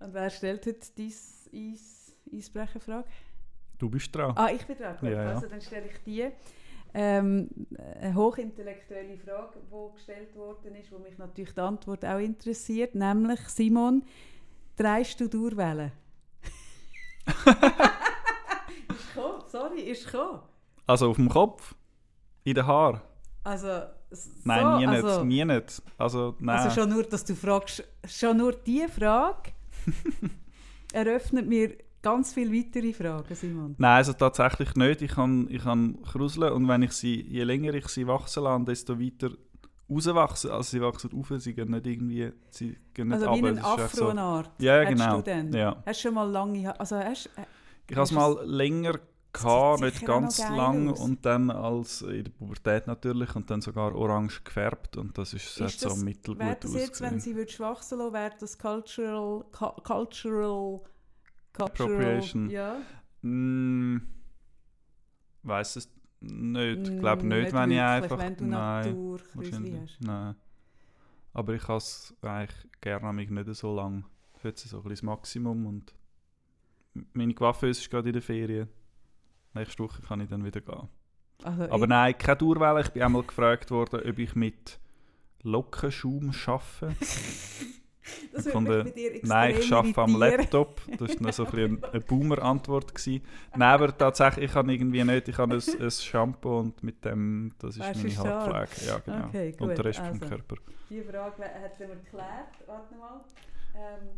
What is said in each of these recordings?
Und wer stellt heute diese Eis Eisbrecherfrage? Du bist dran. Ah, ich bin dran. Gut, Ja, ja. Also dann stelle ich die. Ähm, eine hochintellektuelle Frage, die gestellt worden ist, wo mich natürlich die Antwort auch interessiert, nämlich Simon, drehst du Durchwellen? ist gekommen, sorry, ist gekommen. Also auf dem Kopf? In den Haaren? Also, s- Nein, so, nie nicht. also, Nie nicht. Also, nein. Also schon nur, dass du fragst, schon nur diese Frage eröffnet mir ganz viele weitere Fragen, Simon. Nein, also tatsächlich nicht. Ich kann, ich kann kruseln und wenn ich sie, je länger ich sie wachsen lasse, desto weiter rauswachsen. Also sie wachsen auf, sie gehen nicht irgendwie, sie gehen nicht Also wie ist echt so- Afro-Art. Ja, genau. du denn? Ja. Hast du schon mal lange? Also hast, äh, Ich habe es mal länger gehabt, nicht ganz lang aus. und dann als in der Pubertät natürlich und dann sogar orange gefärbt und das ist, hat ist so das, mittelgut wäre das jetzt, wenn sie würdest wachsen lassen, wäre das cultural, cu- cultural, cultural, Appropriation. Ja. Mm, weiß es nicht. Ich glaube Mm, nicht, nicht wenn ich wirklich, einfach... wenn du nein, wahrscheinlich. hast. Nein. Aber ich habe es eigentlich gerne nicht so lange. Heute so ein bisschen das Maximum und meine Coiffeuse ist gerade in der Ferien. Nächste Woche kann ich dann wieder gehen. Also Aber ich, nein, keine Dauerwelle. Ich bin einmal gefragt worden, ob ich mit Lockenschaum arbeite. das von würde mich der- Nein, ich arbeite am. Laptop. Das war so ein eine Boomer-Antwort. Nein, aber tatsächlich, ich habe irgendwie nicht, ich habe ein, ein Shampoo und mit dem, das ist Weißt du, meine. Haarpflege. Ja, genau. Okay, gut, und der Rest also. vom Körper. Die Frage hätten wir geklärt. Warte mal. Ähm,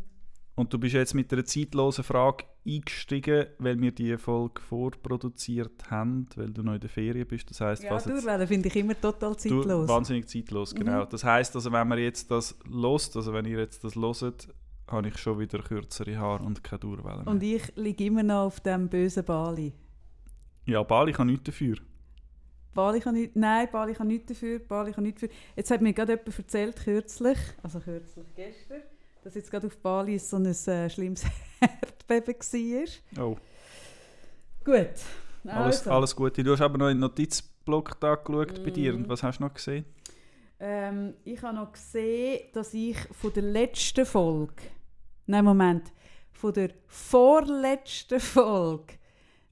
Und du bist jetzt mit einer zeitlosen Frage eingestiegen, weil wir die Folge vorproduziert haben, weil du noch in der Ferien bist. Das heisst, ja, was Durchwellen finde ich immer total Du, zeitlos. wahnsinnig zeitlos, genau. Mhm. Das heisst, also, wenn man jetzt das lost, also wenn ihr jetzt das loset, habe ich schon wieder kürzere Haare und keine mehr. Und ich liege immer noch auf dem bösen Bali. ja, Bali kann nichts dafür. Bali kann nicht, nein, Bali kann nichts dafür, Bali kann nichts dafür. Jetzt hat mir gerade jemand erzählt, kürzlich, also kürzlich gestern, dass jetzt gerade auf Bali so ein äh, schlimmes Erdbeben war. Oh, Gut, alles, also, alles Gute. Du hast aber noch in den Notizblock da geschaut bei dir. Mhm. Und was hast du noch gesehen? ähm, ich habe noch gesehen, dass ich von der letzten Folge, nein, Moment, von der vorletzten Folge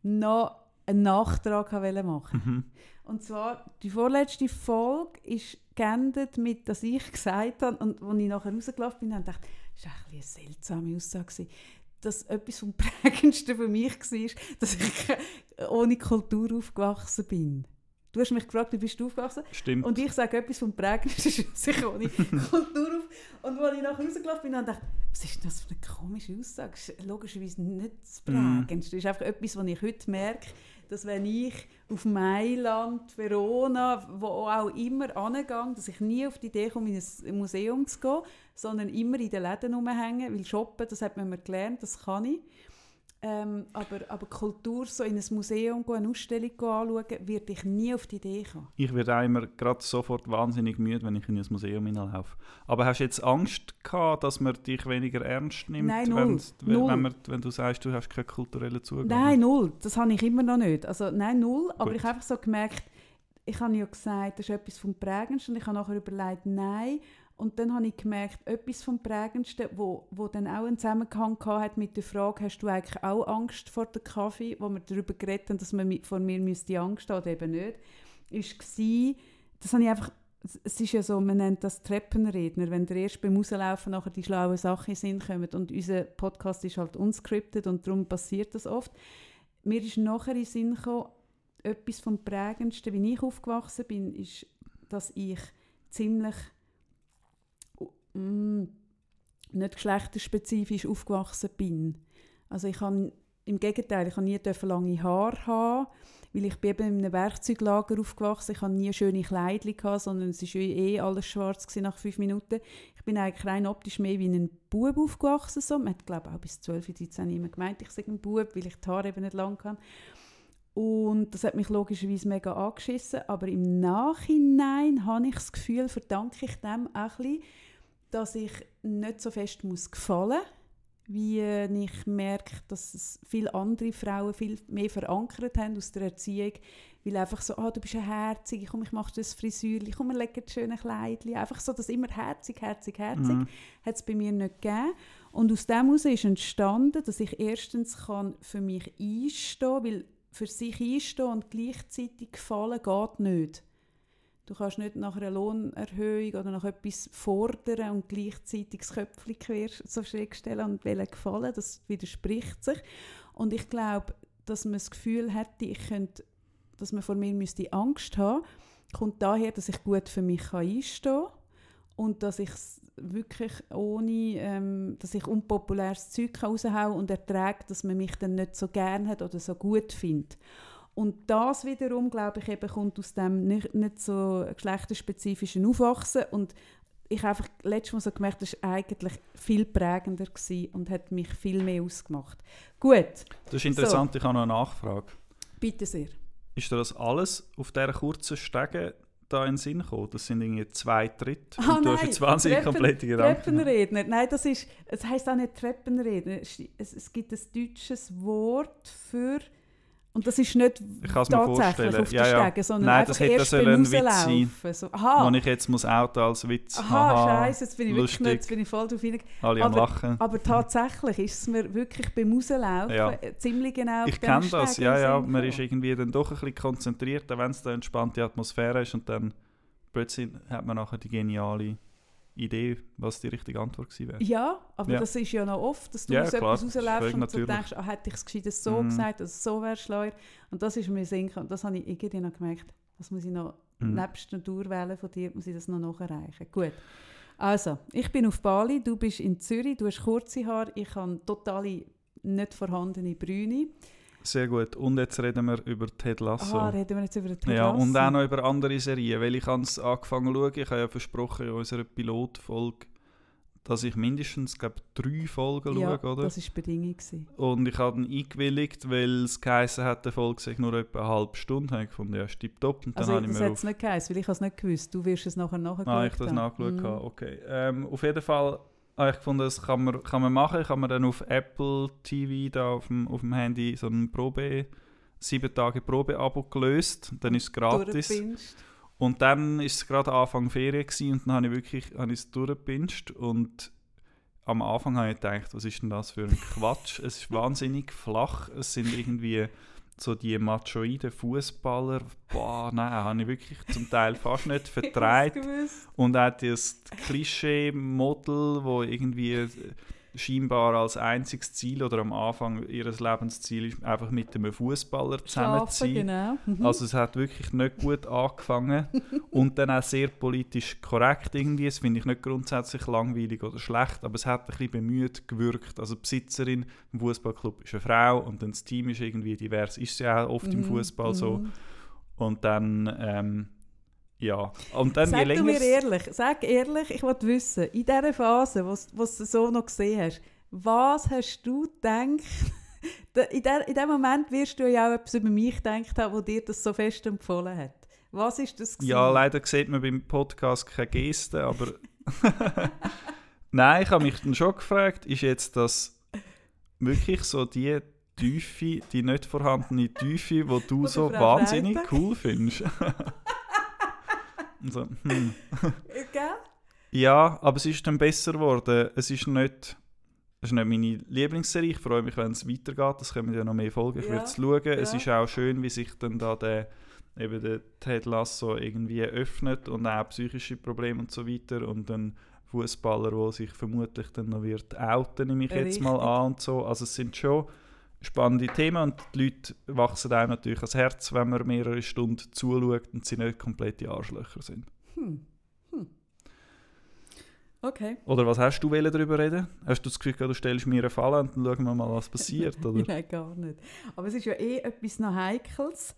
noch einen Nachtrag wollte machen Mhm. Und zwar, die vorletzte Folge ist geendet mit, dass ich gesagt habe, und als ich nachher rausgelaufen bin, habe ich gedacht, das war eine seltsame Aussage, dass etwas vom Prägendsten für mich war, dass ich ohne Kultur aufgewachsen bin. Du hast mich gefragt, wie bist du aufgewachsen? Stimmt. Und ich sage etwas vom Prägendsten, dass ich ohne Kultur auf... Und als ich nachher rausgelaufen bin, habe ich gedacht, was ist das für eine komische Aussage? Das ist logischerweise nicht das Mhm. Prägendste. Das ist einfach etwas, was ich heute merke, dass wenn ich auf Mailand, Verona, wo auch immer angehe, dass ich nie auf die Idee komme, in ein Museum zu gehen, sondern immer in den Läden rumhängen, weil shoppen, das hat man mir gelernt, das kann ich. Ähm, aber, aber Kultur, so in ein Museum gehen, eine Ausstellung gehen, anschauen, würde ich nie auf die Idee kommen. Ich werde auch immer gerade sofort wahnsinnig müde, wenn ich in ein Museum hineinlaufe. Aber hast du jetzt Angst gehabt, dass man dich weniger ernst nimmt, Nein, wenn, null. wenn, Null. wenn, man, wenn du sagst, du hast keinen kulturellen Zugang? Nein, null. Das habe ich immer noch nicht. Also nein, null. Aber Gut. ich habe einfach so gemerkt, ich habe ja gesagt, das ist etwas vom Prägendsten. Ich habe nachher überlegt, nein. Und dann habe ich gemerkt, etwas vom Prägendsten, wo, wo dann auch einen Zusammenhang hat mit der Frage, hast du eigentlich auch Angst vor dem Kaffee, wo wir darüber geredet haben, dass man mi- vor mir müsste Angst haben oder eben nicht, ist gsi, das habe ich einfach, es ist ja so, man nennt das Treppenredner, wenn der erst beim Rauslaufen nachher die schlauen Sachen Sinn kommen und unser Podcast ist halt unscripted und darum passiert das oft. Mir ist nachher in Sinn gekommen, etwas vom Prägendsten, wie ich aufgewachsen bin, ist, dass ich ziemlich mm, nicht geschlechterspezifisch aufgewachsen bin. Also ich habe im Gegenteil, ich habe nie lange Haare haben, weil ich bin eben in einem Werkzeuglager aufgewachsen. Ich habe nie schöne gehabt, sondern es war eh alles schwarz nach fünf Minuten. Ich bin eigentlich rein optisch mehr wie ein Bub aufgewachsen. So. Man hat glaube ich, auch bis 12, 13 niemand gemeint, ich sei ein Bub, weil ich die Haare eben nicht lang kann. Und das hat mich logischerweise mega angeschissen. Aber im Nachhinein habe ich das Gefühl, verdanke ich dem auch ein bisschen, dass ich nicht so fest muss gefallen muss, wie äh, ich merke, dass es viele andere Frauen viel mehr verankert haben aus der Erziehung, weil einfach so, ah, du bist eine Herzige, komm, ich mache das Frisürchen, komm, wir legen das schöne Kleidchen, einfach so, das immer herzig, herzig, herzig, Mhm. hat es bei mir nicht gegeben. Und aus dem heraus ist entstanden, dass ich erstens kann für mich einstehen weil für sich einstehen und gleichzeitig gefallen geht nicht. Du kannst nicht nach einer Lohnerhöhung oder nach etwas fordern und gleichzeitig das Köpfchen quer so schräg stellen und wollen gefallen. Das widerspricht sich. Und ich glaube, dass man das Gefühl hätte, ich könnte, dass man vor mir müsste Angst haben, kommt daher, dass ich gut für mich einstehen kann und dass ich wirklich ohne, ähm, dass ich unpopuläres Zeug raushauen und ertrage, dass man mich dann nicht so gern hat oder so gut findet. Und das wiederum, glaube ich, eben kommt aus dem nicht, nicht so geschlechterspezifischen Aufwachsen und ich habe einfach letztes Mal so gemerkt, das war eigentlich viel prägender und hat mich viel mehr ausgemacht. Gut. Das ist interessant, so. ich habe noch eine Nachfrage. Bitte sehr. Ist dir das alles auf dieser kurzen Stege da in den Sinn gekommen? Das sind irgendwie zwei Drittel. Ah, und du nein, hast jetzt wahnsinnig Treppen, komplette Gedanken. Treppenredner. Nein, das ist, es heisst auch nicht Treppenredner. Es, es gibt ein deutsches Wort für und das ist nicht ich tatsächlich auf der ja, ja. Stege, sondern Nein, das hätte erst das beim ein Witz sein, so, aha. den ich jetzt muss Auto als Witz Aha, scheiße, jetzt bin ich lustig. wirklich jetzt bin ich voll drauf hingegangen. Alle am aber, Lachen. aber tatsächlich ist es mir wirklich beim Rauslaufen Ja. ziemlich genau Ich kenne das, ja, ja. den Man ist irgendwie dann doch ein bisschen konzentrierter, wenn es eine entspannte Atmosphäre ist und dann plötzlich hat man nachher die geniale Idee, was die richtige Antwort gewesen wäre. Ja, aber Ja. das ist ja noch oft, dass du Ja, aus klar, etwas rausläufst und so natürlich. denkst, ah, hätte ich es gescheit so Mhm. gesagt, oder so wäre schleuer. Und das ist mir Sinn gekommen. Und das habe ich irgendwie noch gemerkt. Das muss ich noch, Mhm. nebst den Durchwählen von dir, muss ich das noch nacherreichen. Gut. Also, ich bin auf Bali, du bist in Zürich, du hast kurze Haare, ich habe totale nicht vorhandene Brüne. Sehr gut. Und jetzt reden wir über Ted Lasso. Ah, reden wir jetzt über den ja, und auch Lasso? noch über andere Serien, weil ich habe es angefangen zu schauen. Ich habe ja versprochen in unserer Pilotfolge, dass ich mindestens, glaube drei Folgen ja, schaue, oder? das war die Bedingung. gewesen. Und ich habe dann eingewilligt, weil es geheißen hat, die Folge sei nur etwa eine halbe Stunde. Ich gefunden, ja, tipptopp. Und dann Also, habe das hat es nicht geheißen, weil ich es nicht gewusst. Du wirst es nachher nachgeschaut Ah, ich das nachgeschaut Mhm. habe, okay. Ähm, auf jeden Fall habe ich gefunden, das kann man, kann man machen. Ich habe mir dann auf Apple TV da auf dem, auf dem Handy so ein Probe, sieben Tage Probe-Abo gelöst. Dann ist es gratis. Und dann ist es gerade Anfang Ferien gewesen, und dann habe ich wirklich habe ich es durchgepinscht und am Anfang habe ich gedacht, was ist denn das für ein Quatsch? es ist wahnsinnig flach. Es sind irgendwie so die machoiden Fußballer. Boah, nein, habe ich wirklich zum Teil fast nicht Ich vertreibt. Und auch das Klischee-Model, wo irgendwie scheinbar als einziges Ziel oder am Anfang ihres Lebensziel ist, einfach mit einem Fußballer Schlafen, zusammenziehen. genau. Mhm. Also es hat wirklich nicht gut angefangen und dann auch sehr politisch korrekt irgendwie. Das finde ich nicht grundsätzlich langweilig oder schlecht, aber es hat ein bisschen bemüht gewirkt. Also die Besitzerin im Fußballclub ist eine Frau und dann das Team ist irgendwie divers. Ist ja auch oft im Mhm, Fußball so. mhm. Und dann ähm, ja und dann Sag du mir ehrlich, sag ehrlich, ich wollte wissen, in dieser Phase, wo du es so noch gesehen hast, was hast du gedacht? Da- in, der, in dem Moment wirst du ja auch etwas über mich gedacht haben, wo dir das so fest empfohlen hat. Was ist das? Ja, gewesen? leider sieht man beim Podcast keine Geste, aber nein, ich habe mich dann schon gefragt, ist jetzt das wirklich so die Tiefe, die nicht vorhandene Tiefe, wo du so wahnsinnig cool findest? Und so, hm. Gell? Ja, aber es ist dann besser geworden. Es ist nicht, es ist nicht meine Lieblingsserie. Ich freue mich, wenn es weitergeht. Es kommen ja noch mehr Folgen. Ich Ja, werde es schauen. Es ja. ist auch schön, wie sich dann da der, eben der Ted Lasso irgendwie öffnet und auch psychische Probleme und so weiter. Und ein Fußballer, der sich vermutlich dann noch wird outen, nehme ich jetzt mal Richtig. an und so. Also es sind schon spannende Themen und die Leute wachsen einem natürlich ans Herz, wenn man mehrere Stunden zuschaut und sie nicht komplette Arschlöcher sind. Hm. Hm. Okay. Oder was hast du darüber reden? Hast du das Gefühl, du stellst mir eine Falle und dann schauen wir mal, was passiert? Oder? Nein, gar nicht. Aber es ist ja eh etwas noch Heikles,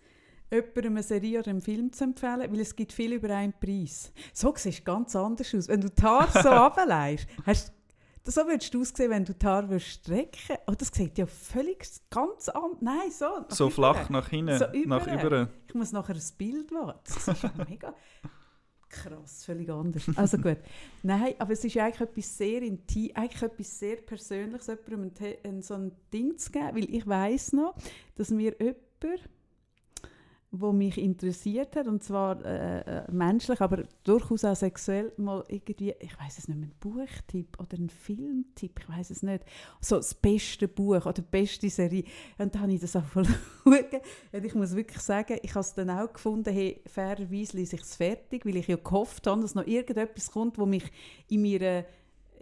jemandem eine Serie oder einen Film zu empfehlen, weil es gibt viel über einen Preis. So siehst du ganz anders aus. Wenn du die Haare so runterlegst, hast so würdest du aussehen, wenn du die Haare würdest strecken Oh, das sieht ja völlig ganz anders Nein, so. So über. flach nach hinten, So nach über. über. Ich muss nachher ein Bild machen. Das ist ja mega krass, völlig anders. Also gut. Nein, aber es ist eigentlich etwas sehr intim, eigentlich etwas sehr Persönliches, jemandem ein, ein, so ein Ding zu geben, weil ich weiß noch, dass mir jemand wo mich interessiert hat, und zwar äh, äh, menschlich, aber durchaus auch sexuell, mal irgendwie, ich weiß es nicht mehr, ein Buchtipp oder ein Filmtipp, ich weiß es nicht, so das beste Buch oder die beste Serie. Und dann habe ich das auch voll Und ich muss wirklich sagen, ich habe es dann auch gefunden, hey, fairerweise lese ich es fertig, weil ich ja gehofft habe, dass noch irgendetwas kommt, wo mich in meiner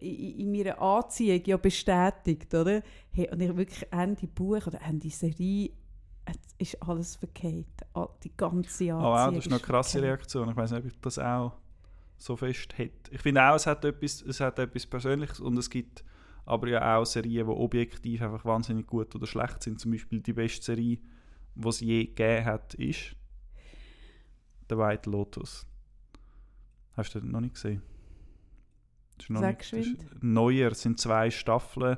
in meiner Anziehung ja bestätigt, oder? Hey, und ich wirklich Ende Buch oder Ende Serie ist alles verkehrt. Die ganze Jahr. Oh, wow, das ist eine krasse verkehrt. Reaktion. Ich weiß nicht, ob ich das auch so fest hätte. Ich finde auch, es hat, etwas, es hat etwas Persönliches und es gibt aber ja auch Serien, die objektiv einfach wahnsinnig gut oder schlecht sind. Zum Beispiel die beste Serie, die es je gegeben hat, ist The White Lotus. Hast du das noch nicht gesehen? Das ist noch Sag nicht, das ist neuer, es sind zwei Staffeln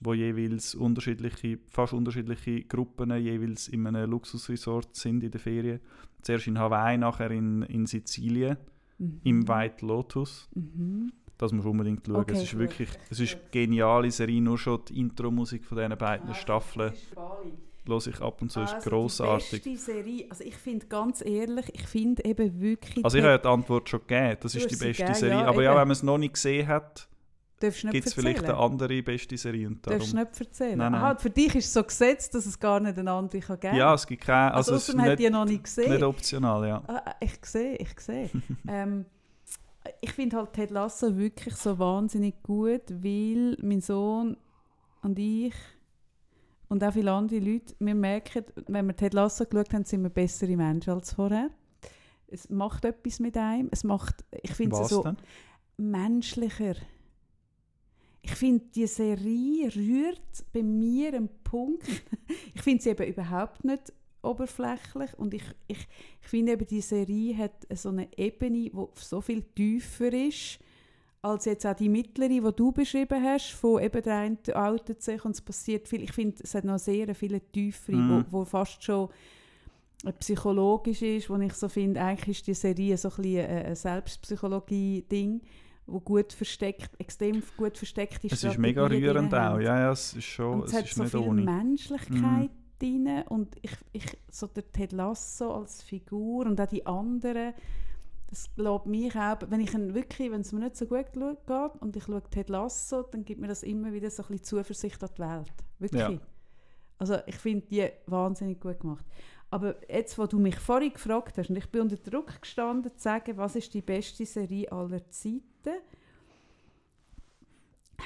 wo jeweils unterschiedliche, fast unterschiedliche Gruppen jeweils in einem Luxusresort sind in der Ferien. Zuerst in Hawaii, nachher in, in Sizilien, mhm. im White Lotus. Mhm. Das musst du unbedingt schauen. Okay, es ist wirklich es ist eine geniale Serie, nur schon die Intro-Musik von diesen beiden ah, Staffeln höre ich ab und zu, also ist grossartig. Die beste Serie, also ich finde ganz ehrlich, ich finde eben wirklich... Also ich habe ja die Antwort schon gegeben, das ist die beste gegeben, Serie, ja, aber eben. ja, wenn man es noch nicht gesehen hat, Gibt es vielleicht eine andere beste Serie? Und darum... Darfst du nicht erzählen? Nein, nein. Aha, für dich ist es so gesetzt, dass es gar nicht eine andere kann geben kann? Ja, es gibt keine... Also, also es hat die noch nicht gesehen. Nicht optional, ja. Ah, ah ich sehe, ich sehe. ähm, ich finde halt Ted Lasso wirklich so wahnsinnig gut, weil mein Sohn und ich und auch viele andere Leute, wir merken, wenn wir Ted Lasso geschaut haben, sind wir bessere Menschen als vorher. Es macht etwas mit einem. Es macht, ich finde es so denn? menschlicher ich finde, die Serie rührt bei mir einen Punkt. ich finde sie eben überhaupt nicht oberflächlich und ich, ich, ich finde eben, die Serie hat so eine Ebene, die so viel tiefer ist, als jetzt auch die mittlere, die du beschrieben hast, von eben der eine outet sich und es passiert viel. Ich finde, es hat noch sehr viele tiefere, mhm. wo, wo fast schon psychologisch ist, wo ich so finde, eigentlich ist die Serie so ein, bisschen ein Selbstpsychologie-Ding wo gut versteckt, extrem gut versteckt ist. Es ist mega rührend auch, ja, ja, es ist schon, und es, es hat ist so nicht viel ohne. Menschlichkeit mm. drin und ich, ich, so der Ted Lasso als Figur und auch die anderen, das glaubt mich auch, wenn ich wirklich, wenn es mir nicht so gut geht und ich schaue Ted Lasso, dann gibt mir das immer wieder so ein bisschen Zuversicht an die Welt, wirklich. Ja. Also ich finde die wahnsinnig gut gemacht. Aber jetzt, wo du mich vorhin gefragt hast, und ich bin unter Druck gestanden, zu sagen, was ist die beste Serie aller Zeiten,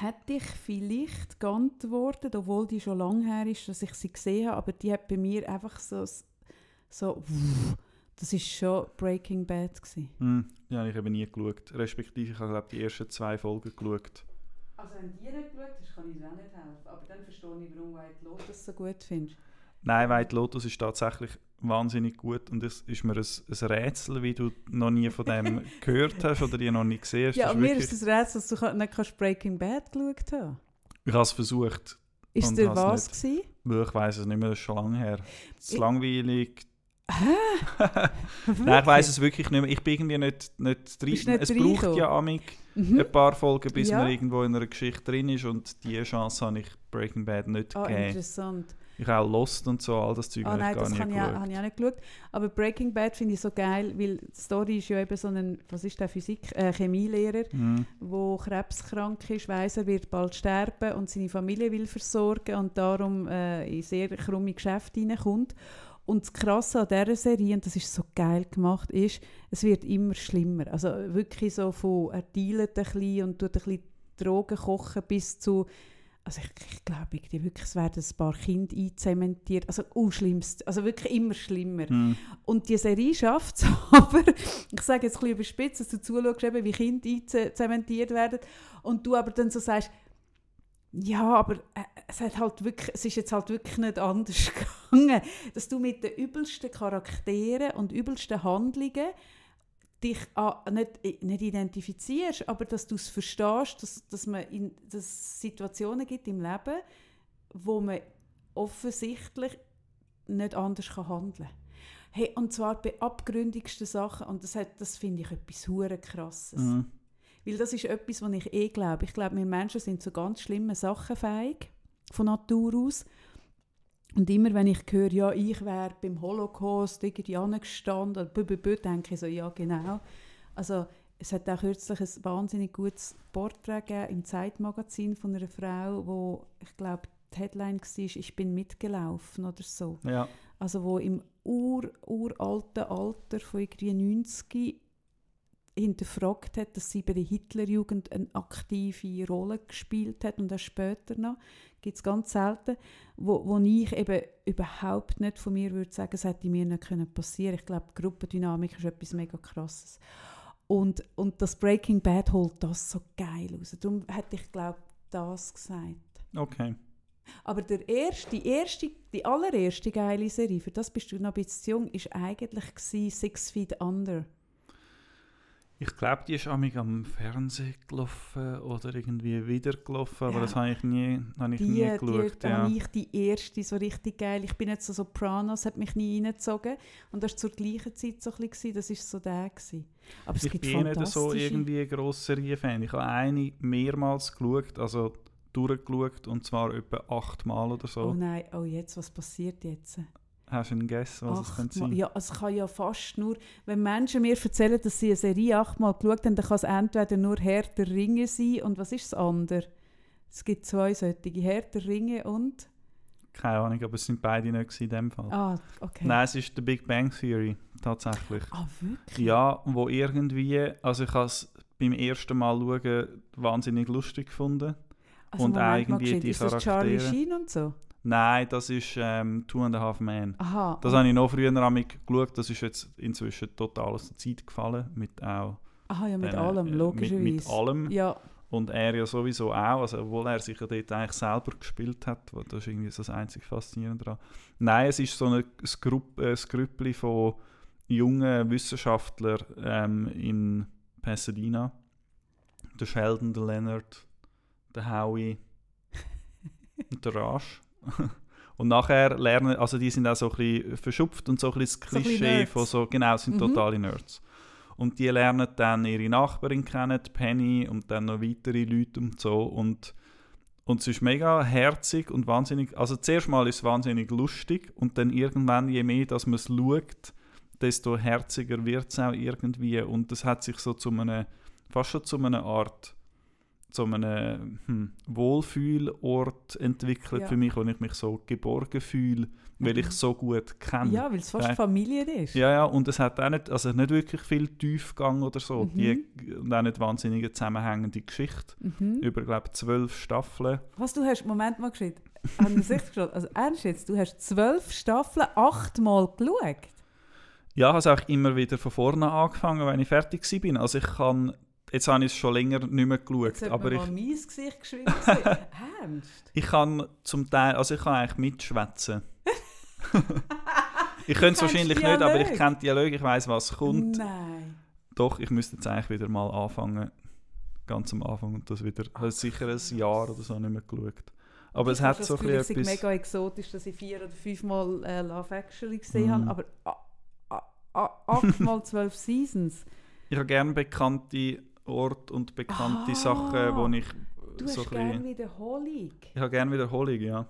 hätte ich vielleicht geantwortet, obwohl die schon lange her ist, dass ich sie gesehen habe, aber die hat bei mir einfach so, so das ist schon Breaking Bad gewesen. Mm, ja, ich habe nie geschaut, respektive ich habe glaube die ersten zwei Folgen geschaut. Also wenn die nicht geschaut hast, kann ich dir auch nicht helfen, aber dann verstehe ich, warum White Lotus so gut findest. Nein, White Lotus ist tatsächlich wahnsinnig gut und es ist mir ein, ein Rätsel, wie du noch nie von dem gehört hast oder die noch nie gesehen hast. Ja, und mir ist es ein Rätsel, dass du nicht kannst Breaking Bad geschaut hast. Ich habe es versucht. Ist der was gewesen? Ich weiß es nicht mehr, das ist schon lange her. Es ist langweilig. Hä? Nein, ich weiß es wirklich nicht mehr. Ich bin irgendwie nicht, nicht drin. Nicht es braucht ja amig mhm. ein paar Folgen, bis ja. man irgendwo in einer Geschichte drin ist und diese Chance habe ich Breaking Bad nicht oh, gegeben. interessant. Ich habe auch Lost und so, all das Zeug oh, nein, das nicht geschaut. habe ich auch nicht geschaut. Aber Breaking Bad finde ich so geil, weil die Story ist ja eben so ein, was ist der, Physik, äh, Chemielehrer, mhm. krebskrank ist, weiss, er wird bald sterben und seine Familie will versorgen und darum äh, in sehr krumme Geschäfte hineinkommt. Und das Krasse an dieser Serie, und das ist so geil gemacht, ist, es wird immer schlimmer. Also wirklich so von, er dealt ein bisschen und tut ein bisschen Drogen kochen bis zu also ich, ich glaube, ich, wirklich, es werden ein paar Kinder einzementiert. Also oh, schlimmst, also wirklich immer schlimmer. Mm. Und die Serie schafft es aber, ich sage jetzt ein bisschen überspitzt, dass du zuschaust, eben, wie Kinder einzementiert werden und du aber dann so sagst, ja, aber äh, es, hat halt wirklich, es ist jetzt halt wirklich nicht anders gegangen, dass du mit den übelsten Charakteren und übelsten Handlungen dich an, nicht, nicht identifizierst, aber dass du es verstehst, dass, dass, man in, dass es Situationen gibt im Leben, wo man offensichtlich nicht anders kann handeln kann. Hey, und zwar bei abgründigsten Sachen, und das, das finde ich etwas hure krasses. Mhm. Weil das ist etwas, was ich eh glaube. Ich glaube, wir Menschen sind zu ganz schlimmen Sachen fähig, von Natur aus. Und immer wenn ich höre, ja, ich wäre beim Holocaust irgendwie angestanden, bü, bü, denke ich so, ja, genau. Also es hat auch kürzlich ein wahnsinnig gutes Porträt gegeben im Zeitmagazin von einer Frau, wo ich glaube, die Headline war, ich bin mitgelaufen oder so. Ja. Also wo im ur, uralten Alter von irgendwie 90 hinterfragt hat, dass sie bei der Hitlerjugend eine aktive Rolle gespielt hat und auch später noch, gibt es ganz selten, wo, wo ich eben überhaupt nicht von mir würde sagen, es hätte mir nicht können passieren Ich glaube, Gruppendynamik ist etwas mega krasses. Und, und das Breaking Bad holt das so geil raus. Darum hätte ich, glaube das gesagt. Okay. Aber der erste, die, erste, die allererste geile Serie, für das bist du noch ein bisschen jung, ist eigentlich Six Feet Under. Ich glaube, die ist am Fernsehen gelaufen oder irgendwie wieder gelaufen, aber Ja. das habe ich nie, habe ich Die, nie die, geschaut. da ja. habe ich die erste so richtig geil. Ich bin jetzt so Sopranos, hat mich nie reingezogen. Und das war zur gleichen Zeit so ein bisschen, das war so der. Gewesen. Aber es ich gibt bin nicht so irgendwie ein grosser Serienfan. Ich habe eine mehrmals geschaut, also durchgeschaut und zwar etwa achtmal oder so. Oh nein, oh jetzt, was passiert jetzt? Hast du einen Guess, was es könnte sein? Ja, es kann ja fast nur, wenn Menschen mir erzählen, dass sie eine Serie achtmal geschaut haben, dann kann es entweder nur Herr der Ringe sein und was ist das andere? Es gibt zwei solche, Herr der Ringe und... Keine Ahnung, aber es sind beide nicht in dem Fall. Ah, okay. Nein, es ist The Big Bang Theory, tatsächlich. Ah, wirklich? Ja, wo irgendwie, also ich habe es beim ersten Mal schauen wahnsinnig lustig gefunden. Also, und Moment irgendwie die Ist das Charlie Charaktere. Sheen und so? Nein, das ist ähm, Two and a Half Men. Aha. Das habe ich noch früher amig geschaut, das ist jetzt inzwischen total aus der Zeit gefallen, mit auch Aha, ja, mit allem, äh, logischerweise. Mit, mit allem. Ja, Und er ja sowieso auch, also obwohl er sich ja dort eigentlich selber gespielt hat, das ist irgendwie das einzig Faszinierende daran. Nein, es ist so ein äh, Skrüppli von jungen Wissenschaftlern ähm, in Pasadena. Der Sheldon, der Leonard, der Howie und der Raj. Und nachher lernen, also die sind auch so ein bisschen verschupft und so ein bisschen das So Klischee Nerds. von so, genau, sind Mhm. totale Nerds. Und die lernen dann ihre Nachbarin kennen, Penny, und dann noch weitere Leute und so. Und, und es ist mega herzig und wahnsinnig. Also, zuerst mal ist es wahnsinnig lustig und dann irgendwann, je mehr dass man es schaut, desto herziger wird es auch irgendwie. Und das hat sich so zu einem, fast schon zu einer Art, zu einem hm, Wohlfühlort entwickelt Ja. für mich, wo ich mich so geborgen fühle, weil Mhm. ich es so gut kenne. ja weil es fast Ja. Familie ist. Ja, ja, und es hat auch nicht, also nicht wirklich viel Tiefgang oder so. Mhm. Die, und auch nicht wahnsinnige zusammenhängende Geschichte. Mhm. Über, glaube zwölf Staffeln. Was du hast, Moment mal geschrieben. Haben wir sich geschaut? Also ernst jetzt, du hast zwölf Staffeln achtmal geschaut? Ja, ich habe es auch immer wieder von vorne angefangen, wenn ich fertig bin. Also ich kann, jetzt habe ich es schon länger nicht mehr geschaut, Jetzt aber ich, mal mein Gesicht sehen. ernst? ich kann zum Teil, also ich kann eigentlich mitschwätzen. ich könnte es wahrscheinlich nicht, aber ich kenne Dialog, ich weiß was kommt. Nein. Doch, ich müsste jetzt eigentlich wieder mal anfangen, ganz am Anfang und das wieder, habe sicher ein Jahr oder so nicht mehr geschaut. Aber es hat so ein bisschen ist etwas... mega exotisch, dass ich vier oder fünfmal äh, Love Actually gesehen Mhm. habe, aber a- a- a- achtmal zwölf Seasons. Ich habe gerne bekannte Orte und bekannte Ah, Sachen, wo ich Du so hast gerne. Wiederholung. Ich habe gerne Wiederholung, ja.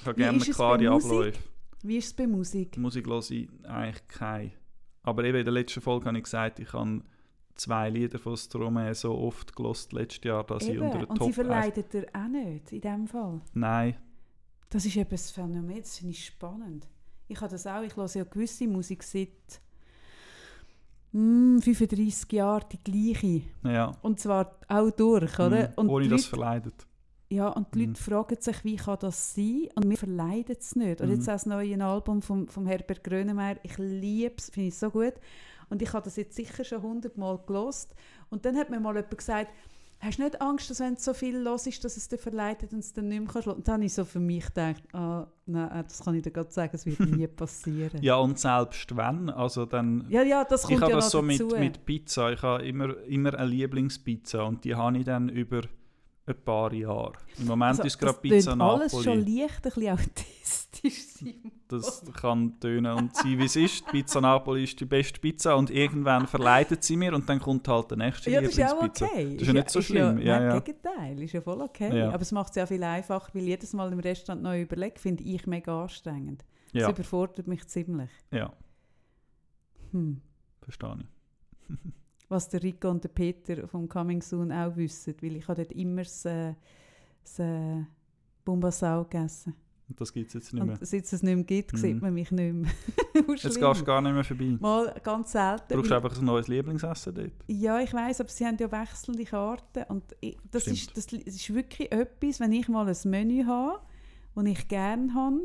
Ich habe gerne klare? Abläufe. Wie ist es bei Musik? Musik höre ich eigentlich keine. Aber eben in der letzten Folge habe ich gesagt, ich habe zwei Lieder von Stromae so oft gelost letztes Jahr, dass ich Eben. unter den Und Top sie 1... verleidet dir auch nicht, in dem Fall. Nein. Das ist eben das Phänomen, das finde ich spannend. Ich habe das auch, ich höre ja gewisse Musik seit mm, 35 Jahren die gleiche. Ja. Und zwar auch durch, oder? Mhm. Und Ohne dass Leute- verleidet. Ja, und die Mhm. Leute fragen sich, wie kann das sein? Und wir verleiden es nicht. Und Mhm. jetzt auch das neue Album von vom Herbert Grönemeyer, ich liebe es, finde ich so gut. Und ich habe das jetzt sicher schon hundertmal gelost. Und dann hat mir mal jemand gesagt, hast du nicht Angst, dass wenn du so viel los ist, dass es dir verleidet und es dann nicht mehr kannst? Und dann habe ich so für mich gedacht, ah, nein, das kann ich dir gerade sagen, es wird nie passieren. Ja, und selbst wenn, also dann... ja, ja, das ich kommt habe ja das noch so mit, mit Pizza. Ich habe immer, immer eine Lieblingspizza und die habe ich dann über ein paar Jahre. Im Moment Also, ist es gerade das Pizza tönt alles Napoli. schon leicht ein bisschen autistisch sein. Das kann tönen und sein, wie es ist. Pizza Napoli ist die beste Pizza und irgendwann verleitet sie mir und dann kommt halt der nächste Ja, das ist auch Lieblingspizza. okay. Das ist ja nicht so ist schlimm. Ja, nein, ja. Im Gegenteil, ist ja voll okay. Ja. Aber es macht es ja viel einfacher, weil jedes Mal im Restaurant neu überlegen, finde ich mega anstrengend. Das Ja, überfordert mich ziemlich. ja, Hm. verstehe ich. Was der Rico und der Peter vom Coming Soon auch wissen, weil ich habe dort immer das, äh, das äh, Bumbasau gegessen. Und das gibt es jetzt nicht mehr. Und seit es nicht mehr gibt, Mhm. sieht man mich nicht mehr. Jetzt gehst du gar nicht mehr vorbei. Mal ganz selten. Du brauchst weil- einfach ein neues Lieblingsessen dort. Ja, ich weiß, aber sie haben ja wechselnde Karten und ich, das, Stimmt. ist, das ist wirklich etwas, wenn ich mal ein Menü habe, das ich gerne habe,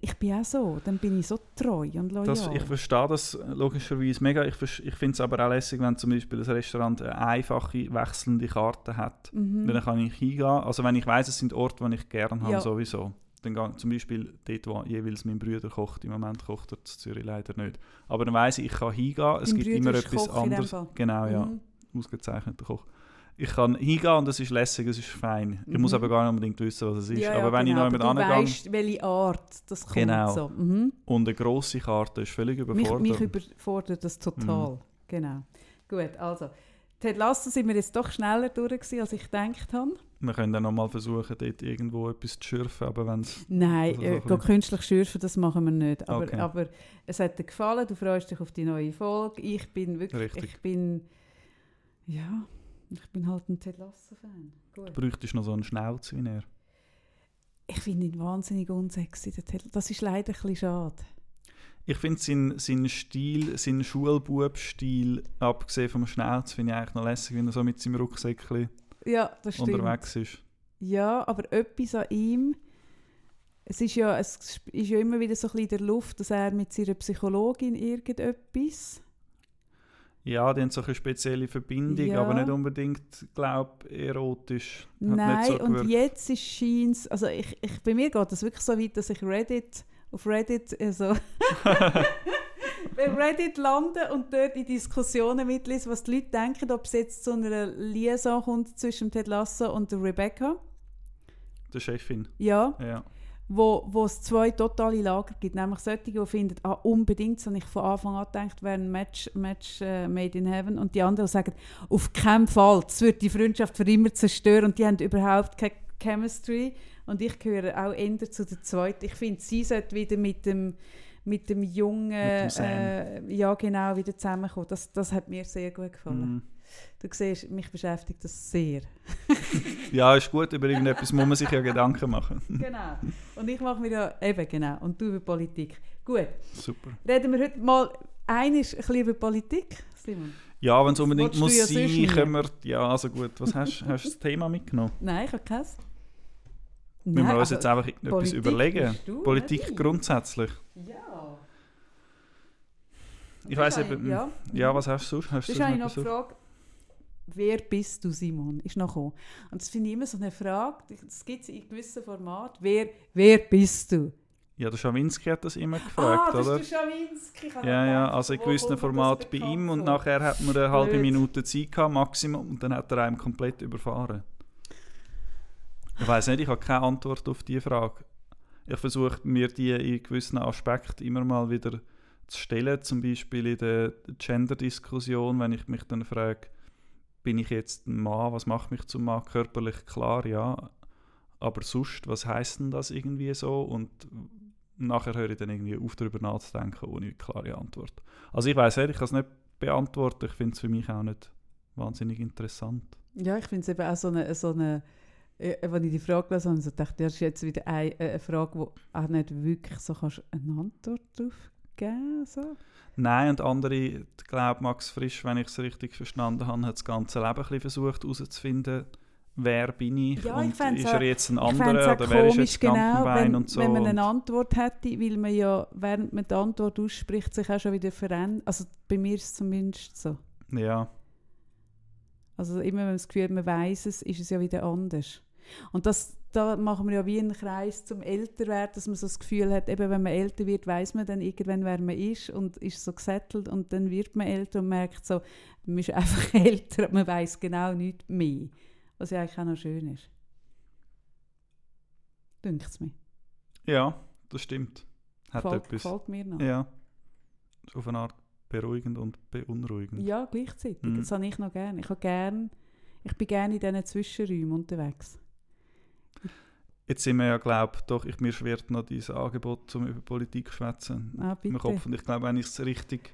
ich bin auch so, dann bin ich so treu und loyal. Das, ich verstehe das äh, logischerweise mega. Ich, ich finde es aber auch lässig, wenn zum Beispiel ein Restaurant eine einfache, wechselnde Karte hat. mhm. Dann kann ich hingehen. Also wenn ich weiß, es sind Orte, die ich gerne habe, Ja. sowieso. Dann gehe zum Beispiel dort, wo jeweils mein Bruder kocht. Im Moment kocht er in Zürich leider nicht. Aber dann weiss ich, ich kann hingehen. Es Dein gibt Bruder immer etwas anderes. Genau, ja. Mhm. Ausgezeichneter Koch. Ich kann hingehen und es ist lässig, es ist fein. Ich muss Mhm. aber gar nicht unbedingt wissen, was es ist. Ja, ja, aber wenn genau, ich noch aber jemand du angehe weißt, welche Art das kommt. Genau. So. Mhm. und eine grosse Karte ist völlig Mich, überfordert. mich überfordert das total. Mhm. Genau. Gut, also. Ted Lasso sind wir jetzt doch schneller durch, gewesen, als ich gedacht habe. Wir können dann nochmal versuchen, dort irgendwo etwas zu schürfen, aber wenn. Nein, Also so äh, künstlich schürfen, das machen wir nicht. Aber, Okay. aber es hat dir gefallen, du freust dich auf die neue Folge. Ich bin wirklich, Richtig. ich bin, ja, ich bin halt ein Ted Lasso-Fan. Gut. Bräuchtest du noch so einen Schnauz wie er. Ich finde ihn wahnsinnig unsexy, der Ted. Das ist leider ein bisschen schade. Ich finde seinen sein Stil, seinen Schulbub-Stil, abgesehen vom Schnauz, finde ich eigentlich noch lässig, wenn er so mit seinem Rucksäckchen Ja, unterwegs ist. Ja, aber etwas an ihm, es ist ja, es ist ja immer wieder so ein bisschen in der Luft, dass er mit seiner Psychologin irgendetwas... Ja, die haben so eine spezielle Verbindung, Ja. aber nicht unbedingt, glaube erotisch. Hat Nein, so und jetzt ist scheint also ich, ich, bei mir geht das wirklich so weit, dass ich Reddit, auf Reddit, also bei Reddit lande und dort in Diskussionen mitlese, was die Leute denken, ob es jetzt zu einer Liaison kommt zwischen Ted Lasso und Rebecca. Der Chefin, Ja, ja. Wo, wo es zwei totale Lager gibt, nämlich solche, die finden, ah, unbedingt, habe ich von Anfang an gedacht, wäre ein Match, Match äh, made in heaven und die anderen die sagen, auf keinen Fall, das wird die Freundschaft für immer zerstören und die haben überhaupt keine Chemistry und ich gehöre auch eher zu der zweiten. Ich finde, sie sollte wieder mit dem mit dem jungen, dem Sam. äh, ja genau, wieder zusammenkommen. Das, das hat mir sehr gut gefallen. Mhm. Du siehst, mich beschäftigt das sehr. Ja, ist gut, über irgendetwas muss man sich ja Gedanken machen. genau. Und ich mache mir ja, eben genau, und du über Politik. Gut. Super. Reden wir heute mal einiges ein bisschen über Politik, Simon? Ja, wenn es unbedingt du muss ja sein, können wir... Ja, also gut. Was hast, du das Thema mitgenommen? Nein, ich habe keins. Müssen wir uns also- jetzt einfach etwas Politik überlegen? du, Politik nicht ich. grundsätzlich. Ja. Ich weiß eben... Ja. ja. was hast du sonst? Hast du Das ist sonst eigentlich noch die Frage, wer bist du, Simon? Ist noch gekommen. Und das finde ich immer so eine Frage, das gibt es in gewissen Formaten. Wer, wer bist du? Ja, der Schawinski hat das immer gefragt, ah, das oder? ist der Schawinski. Ja, ja, also in gewissen Formaten bei ihm und nachher hat man eine halbe. Minute Zeit gehabt, Maximum, und dann hat er einem komplett überfahren. Ich weiß nicht, ich habe keine Antwort auf diese Frage. Ich versuche mir die in gewissen Aspekten immer mal wieder zu stellen, zum Beispiel in der Gender-Diskussion, wenn ich mich dann frage, bin ich jetzt ein Mann, was macht mich zum Mann? Körperlich klar, ja. Aber sonst, was heißt denn das irgendwie so? Und nachher höre ich dann irgendwie auf, darüber nachzudenken, ohne klare Antwort. Also ich weiß nicht, ich kann es nicht beantworten. Ich finde es für mich auch nicht wahnsinnig interessant. Ja, ich finde es eben auch so eine, so eine äh, als ich die Frage gelesen habe, so dachte ich, das ist jetzt wieder eine, äh, eine Frage, wo auch nicht wirklich so kannst eine Antwort drauf geben so. Nein, und andere, ich glaube Max Frisch, wenn ich es richtig verstanden habe, hat das ganze Leben ein bisschen versucht herauszufinden, wer bin ich Ja, ich und fänd's ist er jetzt ein Ich anderer oder wer ist jetzt genau, wenn, und so. wenn man eine Antwort hätte, weil man ja, während man die Antwort ausspricht, sich auch schon wieder verändert. Also bei mir ist es zumindest so. ja, Also immer wenn man das Gefühl hat, man weiß es, ist es ja wieder anders. Und das, da machen wir ja wie einen Kreis zum Älterwerden, dass man so das Gefühl hat, eben wenn man älter wird, weiß man dann irgendwann, wer man ist und ist so gesettelt und dann wird man älter und merkt so, man ist einfach älter, aber man weiß genau nichts mehr. Was ja eigentlich auch noch schön ist. Dünkt es mir. Ja, das stimmt. Hat Gefällt, etwas. gefällt mir noch. Ja. Auf eine Art beruhigend und beunruhigend. Ja, gleichzeitig. Mhm. Das habe ich noch gerne. Ich, habe gern, ich bin gerne in diesen Zwischenräumen unterwegs. Jetzt sind wir ja, glaube doch, ich, mir schwirrt noch dieses Angebot, um über Politik zu schwätzen. Ah, im. Kopf. Und ich glaube, wenn ich es richtig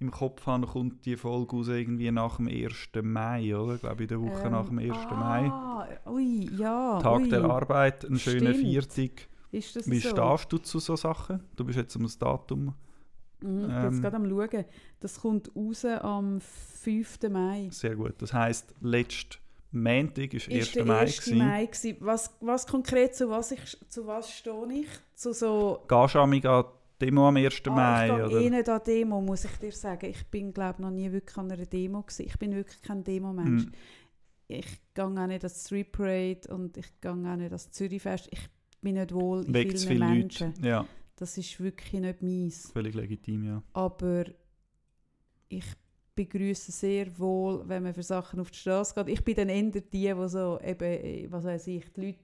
im Kopf habe, kommt die Folge raus irgendwie nach dem 1. Mai, oder? Ich glaube, in der Woche nach dem 1. Mai. Ah, ui, ja. Tag ui. der Arbeit, ein schöner Stimmt. Viertag. Ist das Wie so? stehst du zu so Sachen? Du bist jetzt um das Datum. Mhm, ich bin Ähm, jetzt gerade am schauen. Das kommt raus am 5. Mai. Sehr gut. Das heisst, letzten Montag ist 1. Ist der Mai. 1. gewesen. Mai gewesen. Was, was konkret, zu was, ich, zu was stehe ich? Zu so... Gehst du an Demo am 1. Mai? ah, ich oder? eh nicht an Demo, muss ich dir sagen. Ich bin, glaube noch nie wirklich an einer Demo gewesen. Ich bin wirklich kein Demo-Mensch. Hm. Ich gehe auch nicht ans Street Parade und ich gehe auch nicht ans Zürichfest. Ich bin nicht wohl in Weckt zu vielen viele Menschen. Leute. Ja, Das ist wirklich nicht meins. völlig legitim, ja. aber ich begrüße sehr wohl, wenn man für Sachen auf die Straße geht. Ich bin dann eher die, die so eben, äh, was weiß ich, die Leute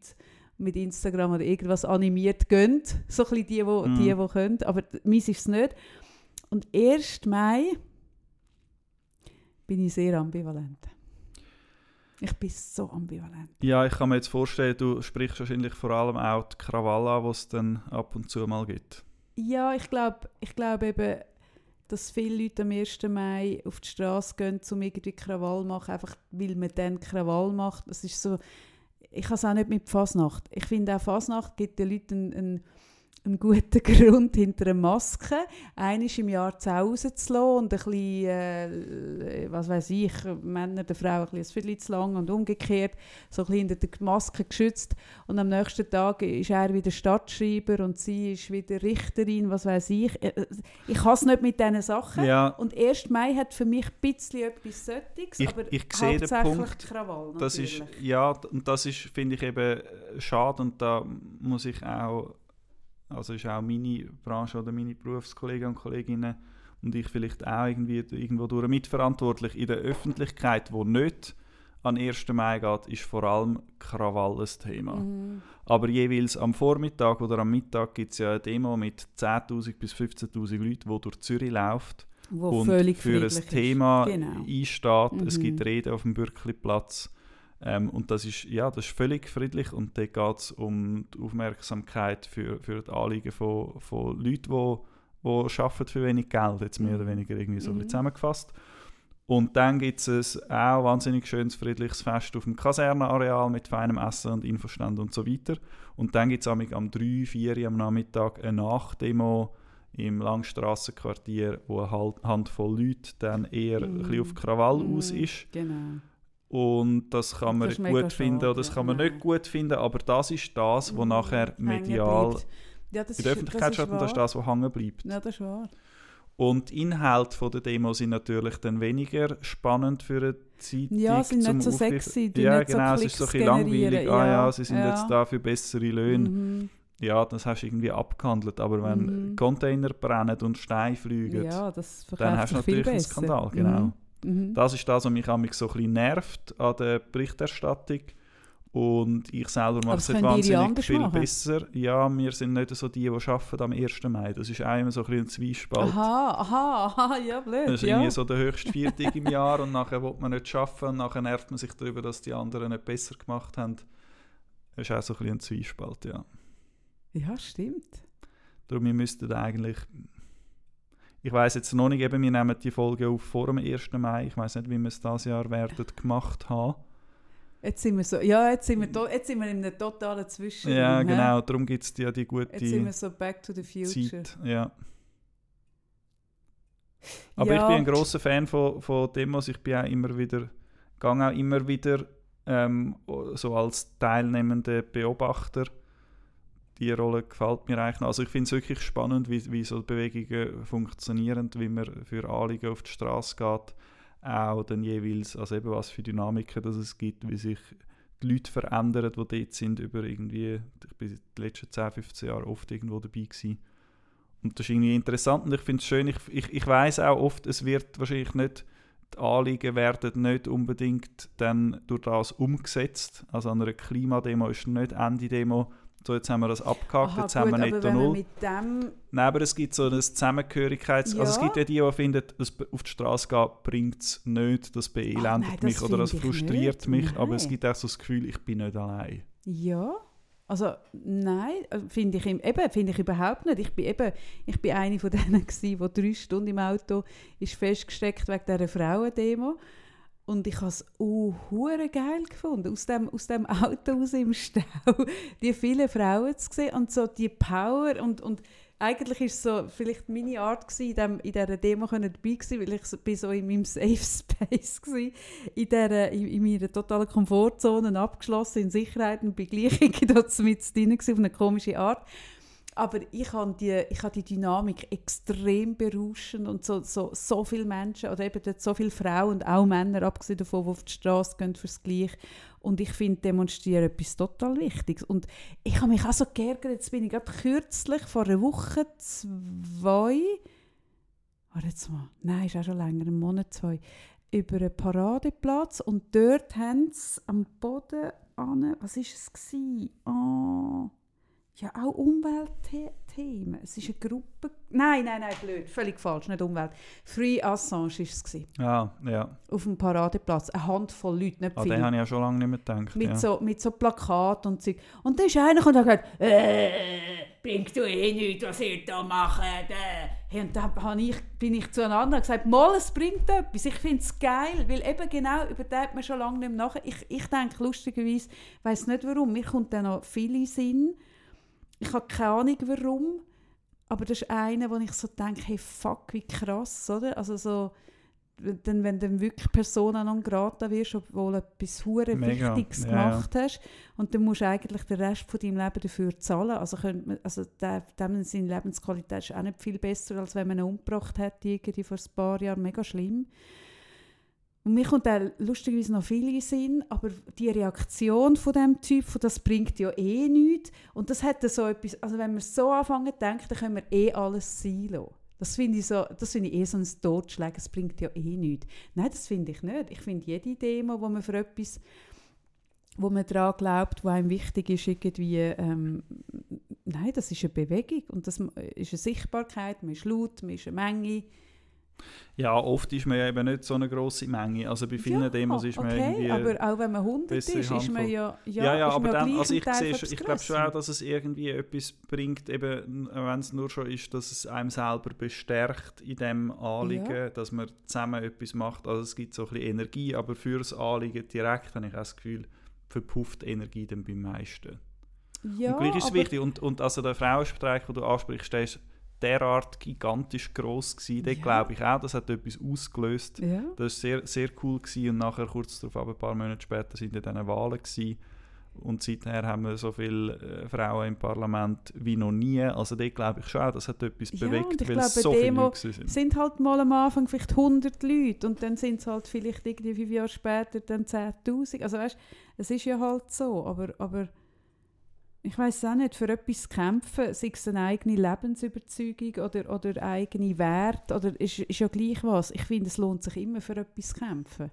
mit Instagram oder irgendwas animiert gehen. So ein bisschen die, die, Mhm. die, die können. Aber meins ist es nicht. Und 1. Mai bin ich sehr ambivalent. Ich bin so ambivalent. Ja, ich kann mir jetzt vorstellen, du sprichst wahrscheinlich vor allem auch die Krawalle an, die es dann ab und zu mal gibt. Ja, ich glaube ich glaub eben, dass viele Leute am 1. Mai auf die Straße gehen, um irgendwie Krawall zu machen, einfach weil man dann Krawall macht. Das ist so, ich habe es auch nicht mit Fasnacht. Ich finde auch Fasnacht gibt den Leuten einen, einen, einen guten Grund hinter einer Maske, einmal im Jahr zu Hause zu lassen und ein bisschen, äh, was weiß ich, Männer der Frau ein bisschen zu lang und umgekehrt, so ein bisschen hinter der Maske geschützt und am nächsten Tag ist er wieder Stadtschreiber und sie ist wieder Richterin, was weiß ich. Äh, Ich habe es nicht mit diesen Sachen. Ja, Und 1. Mai hat für mich ein bisschen etwas Solches, Ich- aber ich sehe den Punkt. Krawall das ist, natürlich. ja, und das ist, finde ich eben äh, schade und da muss ich auch, also ist auch meine Branche oder meine Berufskollegen und Kolleginnen und ich vielleicht auch irgendwie irgendwo durch mitverantwortlich in der Öffentlichkeit, wo nicht an 1. Mai geht, ist vor allem Krawall ein Thema. Mhm. Aber jeweils am Vormittag oder am Mittag gibt es ja eine Demo mit 10'000 bis 15'000 Leuten, die durch Zürich läuft Wo und für ein. Thema Genau. einsteht. Es Mhm. gibt Reden auf dem Bürkliplatz. Ähm, und das ist, ja, das ist völlig friedlich und dort geht es um die Aufmerksamkeit für, für die Anliegen von, von Leuten, die, die arbeiten für wenig Geld, jetzt mehr oder Mhm. weniger irgendwie so ein Mhm. zusammengefasst. Und dann gibt es ein auch wahnsinnig schönes, friedliches Fest auf dem Kasernenareal mit feinem Essen und Infostand und so weiter. Und dann gibt es am 3, 4 Uhr am Nachmittag eine Nachdemo im Langstrassenquartier, wo eine Handvoll Leute dann eher ein bisschen auf Krawall Mhm. aus ist. Genau. Und das kann man Das gut finden schade, oder das kann man nein. nicht gut finden, aber das ist das, was Mhm. nachher medial. Ja, in der Öffentlichkeit steht und das ist das, was hängen bleibt. Ja, das ist wahr. Und die Inhalte der Demo sind natürlich dann weniger spannend für eine Zeitung. Ja, sind nicht so sexy, die Ja, nicht so genau, es ist so ein bisschen langweilig. Ah ja, ja, sie sind ja. jetzt da für bessere Löhne. Mhm. Ja, das hast du irgendwie abgehandelt. Aber wenn Mhm. Container brennen und Steine fliegen, Ja, dann hast du natürlich einen. Skandal. Genau. Mhm. Mhm. Das ist das, was mich manchmal so ein bisschen nervt an der Berichterstattung. Und ich selber mache es wahnsinnig viel machen. besser. Ja, wir sind nicht so die, die arbeiten am 1. Mai. Das ist auch immer so ein bisschen ein Zwiespalt. Aha, aha, aha, ja, blöd. Das ist ja. irgendwie so der höchste Viertag im Jahr und nachher will man nicht arbeiten und nachher nervt man sich darüber, dass die anderen nicht besser gemacht haben. Das ist auch so ein bisschen ein Zwiespalt, ja. ja, stimmt. Darum, wir müssten eigentlich... Ich weiß jetzt noch nicht, eben, wir nehmen die Folge auf vor dem 1. Mai. Ich weiß nicht, wie wir es dieses Jahr werden gemacht haben. Jetzt sind wir so, ja, jetzt sind wir, to- jetzt sind wir in einem totalen Zwischen. Ja, genau. Darum gibt es ja die gute Jetzt sind wir so back to the future. Zeit. Ja. Aber ja, ich bin ein großer Fan von, von Demos. Ich bin auch immer wieder, gehe auch immer wieder ähm, so als teilnehmender Beobachter. Die Rolle gefällt mir eigentlich noch. Also ich finde es wirklich spannend, wie, wie so Bewegungen funktionieren, wie man für Anliegen auf die Straße geht. Auch dann jeweils, also eben was für Dynamiken dass es gibt, wie sich die Leute verändern, die dort sind, über irgendwie, ich bin die letzten 10, 15 Jahre oft irgendwo dabei gewesen. Und das ist irgendwie interessant und ich finde es schön, ich, ich, ich weiß auch oft, es wird wahrscheinlich nicht die Anliegen werden nicht unbedingt dann durch das umgesetzt. Also an einer Klimademo ist nicht Ende-Demo, so jetzt haben wir das abgehakt, Aha, jetzt haben wir gut, netto null. Nein, aber es gibt so eine Zusammengehörigkeits... Ja. Also es gibt ja die, die finden, das auf die Straße gehen bringt es nicht, das beelendet Ah, nein, das mich oder das finde ich frustriert mich, aber es Nein. gibt auch so das Gefühl, ich bin nicht allein. Ja, also nein, äh, finde ich, eben, finde ich überhaupt nicht. Ich bin eben, ich bin eine von denen die drei Stunden im Auto ist festgesteckt wegen dieser Frauendemo. Und ich habe es hure geil gefunden, aus dem, aus dem Auto raus im Stau, die vielen Frauen zu sehen und so die Power und, und eigentlich es so vielleicht meine Art gewesen, in, dem, in dieser Demo dabei gewesen, weil ich so, so in meinem Safe Space gewesen, in, dieser, in, in meiner totalen Komfortzone abgeschlossen, in Sicherheit und bin gleich dort mit drin auf eine komische Art. Aber ich habe die, ich habe die Dynamik extrem berauschend und so, so, so viele Menschen oder eben dort so viele Frauen und auch Männer, abgesehen davon, die auf die Straße gehen fürs Gleiche. Und ich finde, demonstrieren etwas total Wichtiges. Und ich habe mich auch so geärgert, jetzt bin ich gerade kürzlich, vor einer Woche, zwei, warte jetzt mal, nein, ist auch schon länger, einen Monat, zwei, über einen Paradeplatz und dort haben sie am Boden was war es? Gewesen? Oh, ja, auch Umweltthemen. Es ist eine Gruppe, nein, nein, nein, blöd, völlig falsch, nicht Umwelt. Free Assange war es, Ja, ja. auf dem Paradeplatz, eine Handvoll Leute, nicht An viele den habe ich ja schon lange nicht mehr gedacht. mit, ja. so, mit so Plakaten und Zeug. Und da ist einer und hat gesagt, äh, bringt du eh nichts, was ihr da macht. Äh. Hey, und dann ich, bin ich zueinander und gesagt, mal, es bringt etwas. Ich finde es geil, weil eben genau über den hat man schon lange nicht mehr nach. Ich, ich denke lustigerweise, ich weiss nicht warum, mir kommt dann noch viel in den Sinn. Ich habe keine Ahnung warum, aber das ist einer, wo ich so denke, hey, fuck, wie krass, oder? Also so, dann, wenn du wirklich Persona non grata wirst, obwohl du etwas hure Wichtiges ja, ja. gemacht hast und dann musst du eigentlich den Rest von deinem Leben dafür zahlen. Also, könnte man, also der, dem seine Lebensqualität ist auch nicht viel besser, als wenn man ihn umgebracht hätte, irgendwie vor ein paar Jahren. Mega schlimm. Und mir kommt auch lustigerweise noch viel in Sinn, aber die Reaktion von dem Typ, das bringt ja eh nichts. Und das hat dann so etwas, also wenn wir so anfangen zu denken, dann können wir eh alles sein. Das finde ich, so, das finde ich eh so ein Totschlag, es bringt ja eh nichts. Nein, das finde ich nicht. Ich finde jede Demo, wo man für etwas, wo man daran glaubt, wo einem wichtig ist, irgendwie, ähm, nein, das ist eine Bewegung und das ist eine Sichtbarkeit, man ist laut, man ist eine Menge. Ja, oft ist man ja eben nicht so eine grosse Menge. Also bei vielen ja, Demos ist man okay, irgendwie... aber auch wenn man 100 ist, bessere ist man Handvoll. ja, ja, Ja, ja, aber dann, also ich, sehe, ich glaube schon auch, dass es irgendwie etwas bringt, eben, wenn es nur schon ist, dass es einem selber bestärkt in dem Anliegen, Ja. dass man zusammen etwas macht. Also es gibt so ein bisschen Energie, aber für das Anliegen direkt habe ich auch das Gefühl, verpufft Energie dann beim meisten. Ja, und gleich ist es wichtig. Und, und also der Frauenstreik, den du ansprichst, der ist derart gigantisch gross gewesen. Ja. glaube ich auch, das hat etwas ausgelöst. Ja. Das war sehr, sehr cool gewesen. und nachher kurz darauf, aber ein paar Monate später, sind dann diese Wahlen gewesen. Und seither haben wir so viele äh, Frauen im Parlament wie noch nie. Also dort glaube ich schon, auch, das hat etwas Ja, bewegt, weil glaube, es so viele Demo Leute gewesen Es sind. sind halt mal am Anfang vielleicht 100 Leute und dann sind es halt vielleicht irgendwie fünf Jahre später dann 10'000. Also weißt, es ist ja halt so, aber, aber ich weiß auch nicht, für etwas kämpfen, sei es eine eigene Lebensüberzeugung oder, oder eigene Wert, oder ist, ist ja gleich was. Ich finde, es lohnt sich immer für etwas kämpfen,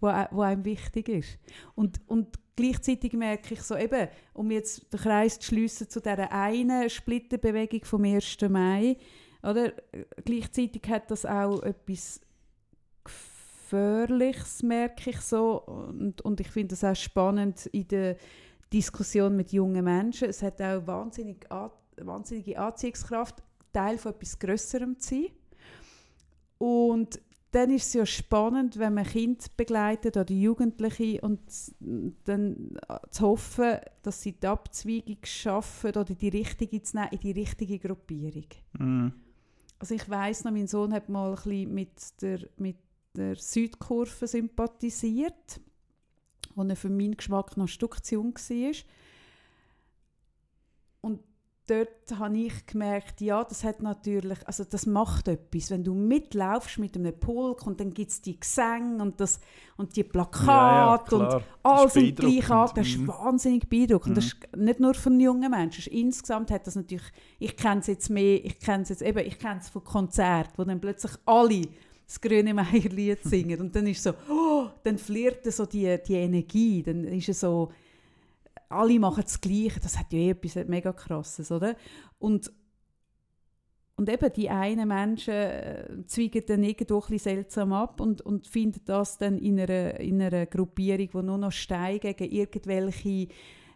wo, a- wo einem wichtig ist. Und, und gleichzeitig merke ich so eben, um jetzt den Kreis zu schliessen zu dieser einen Splitterbewegung vom 1. Mai, oder? Gleichzeitig hat das auch etwas Gefährliches, merke ich so. Und, und ich finde das auch spannend in der Diskussion mit jungen Menschen. Es hat auch wahnsinnig, wahnsinnige Anziehungskraft, Teil von etwas Grösserem zu sein. Und dann ist es ja spannend, wenn man Kind begleitet oder Jugendliche und dann zu hoffen, dass sie die Abzweigung schaffen oder die richtige zu nehmen in die richtige Gruppierung. Mhm. Also ich weiß noch, mein Sohn hat mal ein bisschen mit der, mit der Südkurve sympathisiert, wo er für meinen Geschmack noch ein Stück zu jung war. Und dort habe ich gemerkt, ja, das hat natürlich, also das macht etwas. Wenn du mitlaufst mit einem Pulk und dann gibt es die Gesänge und, das, und die Plakate und klar. alle Das ist sind gleich an. beeindruckend. Das ist Mhm. wahnsinnig beeindruckend. Das ist nicht nur von jungen Menschen. Insgesamt hat das natürlich, ich kenne es jetzt mehr, ich kenne es jetzt eben, ich kenne es von Konzerten, wo dann plötzlich alle das grüne Meierlied singen. Und dann ist so, oh, dann flirrt so die, die Energie, dann ist es so, alle machen das Gleiche, das hat ja eh etwas mega krasses, oder? Und, und eben die einen Menschen äh, dann irgendwo ein seltsam ab und, und finden das dann in einer, in einer Gruppierung, die nur noch Steine gegen irgendwelche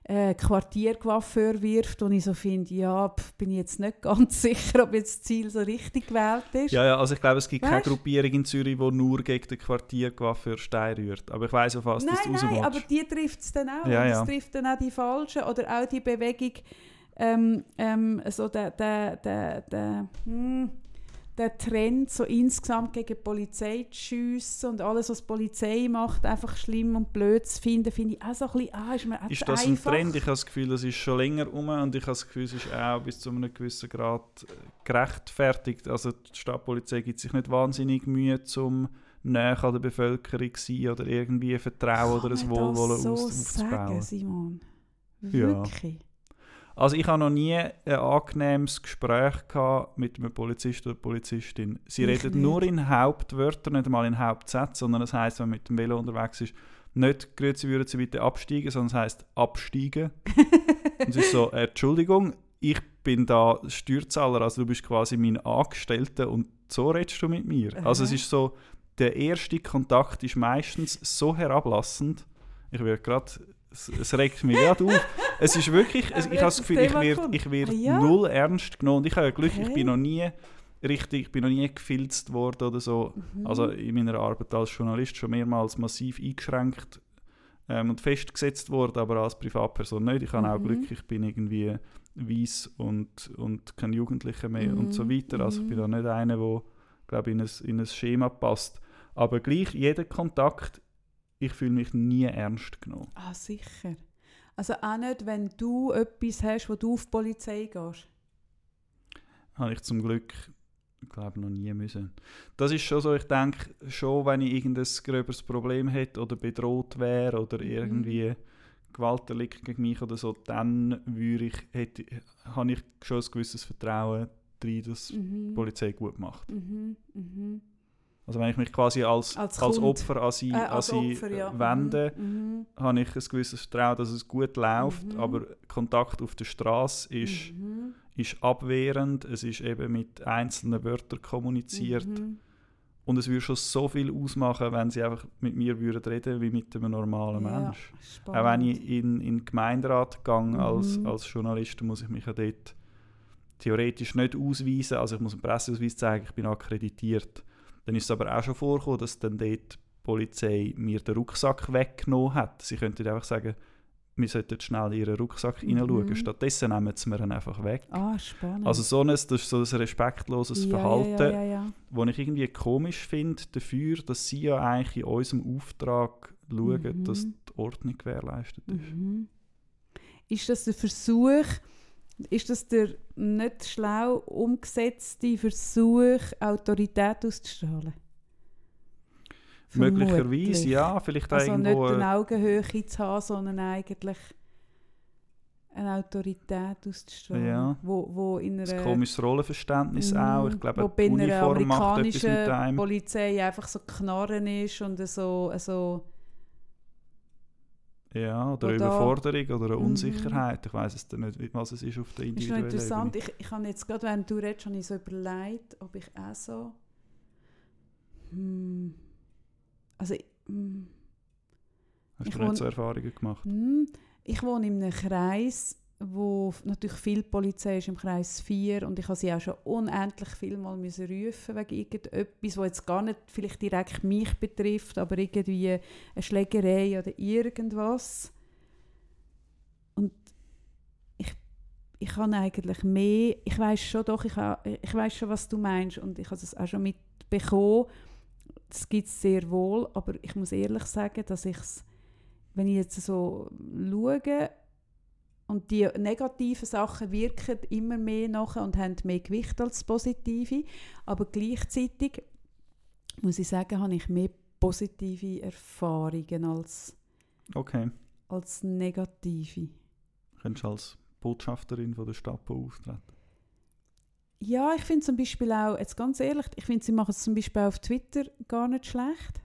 äh, Quartiercoiffeur wirft, und ich so finde, ja, pf, bin ich jetzt nicht ganz sicher, ob jetzt das Ziel so richtig gewählt ist. Ja, ja, also ich glaube, es gibt Weißt? keine Gruppierung in Zürich, die nur gegen den Quartiercoiffeur Stein rührt. Aber ich weiss auf was nein, das nein, raus aber die trifft es dann auch. Ja, ja. Es trifft dann auch die Falschen. Oder auch die Bewegung, ähm, ähm, so der, der, der, der, hm, der Trend so insgesamt gegen Polizei zu schiessen und alles, was die Polizei macht, einfach schlimm und blöd zu finden, finde ich auch so ein bisschen, ah, ist mir Ist das einfach. ein Trend? Ich habe das Gefühl, das ist schon länger um und ich habe das Gefühl, es ist auch bis zu einem gewissen Grad äh, gerechtfertigt. Also die Stadtpolizei gibt sich nicht wahnsinnig Mühe, um näher an der Bevölkerung zu sein oder irgendwie Vertrauen oder ein Kann Wohlwollen so aus, sagen. Simon? Ja. Also ich habe noch nie ein angenehmes Gespräch gehabt mit einem Polizist oder Polizistin. Sie Ich reden nicht. nur in Hauptwörtern, nicht einmal in Hauptsätzen, sondern das heißt, wenn man mit dem Velo unterwegs ist, nicht «Grüezi, würden Sie bitte absteigen», sondern es heißt «absteigen». Und es ist so «Entschuldigung, ich bin da Steuerzahler, also du bist quasi mein Angestellter und so redest du mit mir». Also es ist so, der erste Kontakt ist meistens so herablassend. Ich werde gerade, es, es regt mich gerade auf. Es ist wirklich, es, ich habe das Gefühl, ich werde ich werd Ah, ja? null ernst genommen. Und ich habe Glück, ich Okay. bin noch nie richtig, ich bin noch nie gefilzt worden oder so. Mhm. Also in meiner Arbeit als Journalist schon mehrmals massiv eingeschränkt ähm, und festgesetzt worden, aber als Privatperson nicht. Ich habe auch Mhm. Glück, ich bin irgendwie weiss und, und kein Jugendlicher mehr und so Mhm, weiter. Also ich bin da mhm. nicht einer, der glaube in ein, in ein Schema passt. Aber gleich, jeder Kontakt, ich fühle mich nie ernst genommen. Ah, sicher. Also auch nicht, wenn du etwas hast, wo du auf die Polizei gehst. Habe ich zum Glück, glaube noch nie müssen. Das ist schon so, ich denke, schon wenn ich irgendein gröberes Problem hätte oder bedroht wäre oder Mhm. irgendwie Gewaltdelikt gegen mich oder so, dann würde ich, hätte, habe ich schon ein gewisses Vertrauen darin, dass die Mhm. Polizei gut macht. Mhm. Mhm. Also wenn ich mich quasi als, Als als. Opfer an sie, Äh, an als sie Opfer, ja. wende, Mhm. habe ich ein gewisses Vertrauen, dass es gut läuft, Mhm. aber Kontakt auf der Straße ist, Mhm. ist abwehrend, es ist eben mit einzelnen Wörtern kommuniziert Mhm. und es würde schon so viel ausmachen, wenn sie einfach mit mir würden reden wie mit einem normalen Ja, Mensch. spannend. Auch wenn ich in, in den Gemeinderat gehe als, Mhm. als Journalist, dann muss ich mich ja dort theoretisch nicht ausweisen, also ich muss einen Presseausweis zeigen, ich bin akkreditiert. Dann ist es aber auch schon vorgekommen, dass dann dort die Polizei mir den Rucksack weggenommen hat. Sie könnten einfach sagen, wir sollten schnell in ihren Rucksack Mhm. hineinschauen. Stattdessen nehmen sie mir ihn einfach weg. Ah, spannend. Also so ein, das ist so ein respektloses ja, Verhalten, Ja, ja, ja, wo ich irgendwie komisch finde dafür, dass sie ja eigentlich in unserem Auftrag schauen, Mhm. dass die Ordnung gewährleistet ist. Mhm. Ist das der Versuch, ist das der nicht schlau umgesetzte Versuch, Autorität auszustrahlen? Möglicherweise, ja, vielleicht auch Also irgendwo... nicht eine Augenhöhe zu haben, sondern eigentlich eine Autorität auszustrahlen. Ja. Wo, wo in ein einer, komisches Rollenverständnis Mhm. auch. Ich glaube, wo bei einer Uniform amerikanischen. Polizei einfach so Knarren ist und so, so Ja, oder eine Überforderung oder eine Mhm. Unsicherheit. Ich weiß es nicht, was es ist auf der ist noch individuellen interessant. Ebene. Ich, ich habe jetzt gerade, während du redest, habe ich so überlegt, ob ich auch so hm, also hm, Hast ich du nicht wohne- so Erfahrungen gemacht? hm, ich wohne in einem Kreis, wo natürlich viel Polizei ist, im Kreis 4 und ich habe sie auch schon unendlich viel mal müssen rufen wegen irgendetwas, was jetzt gar nicht vielleicht direkt mich betrifft, aber irgendwie eine Schlägerei oder irgendwas. Und ich, ich habe eigentlich mehr, ich weiß schon doch, ich, ha- ich weiß schon, was du meinst und ich habe das auch schon mitbekommen. Das gibt es sehr wohl, aber ich muss ehrlich sagen, dass ich es, wenn ich jetzt so schaue, und die negativen Sachen wirken immer mehr nachher und haben mehr Gewicht als positive. Aber gleichzeitig muss ich sagen, habe ich mehr positive Erfahrungen als, Okay. als negative. Könntest du als Botschafterin von der Stadt auftreten? Ja, ich finde zum Beispiel auch, jetzt ganz ehrlich, ich finde, sie machen es zum Beispiel auf Twitter gar nicht schlecht.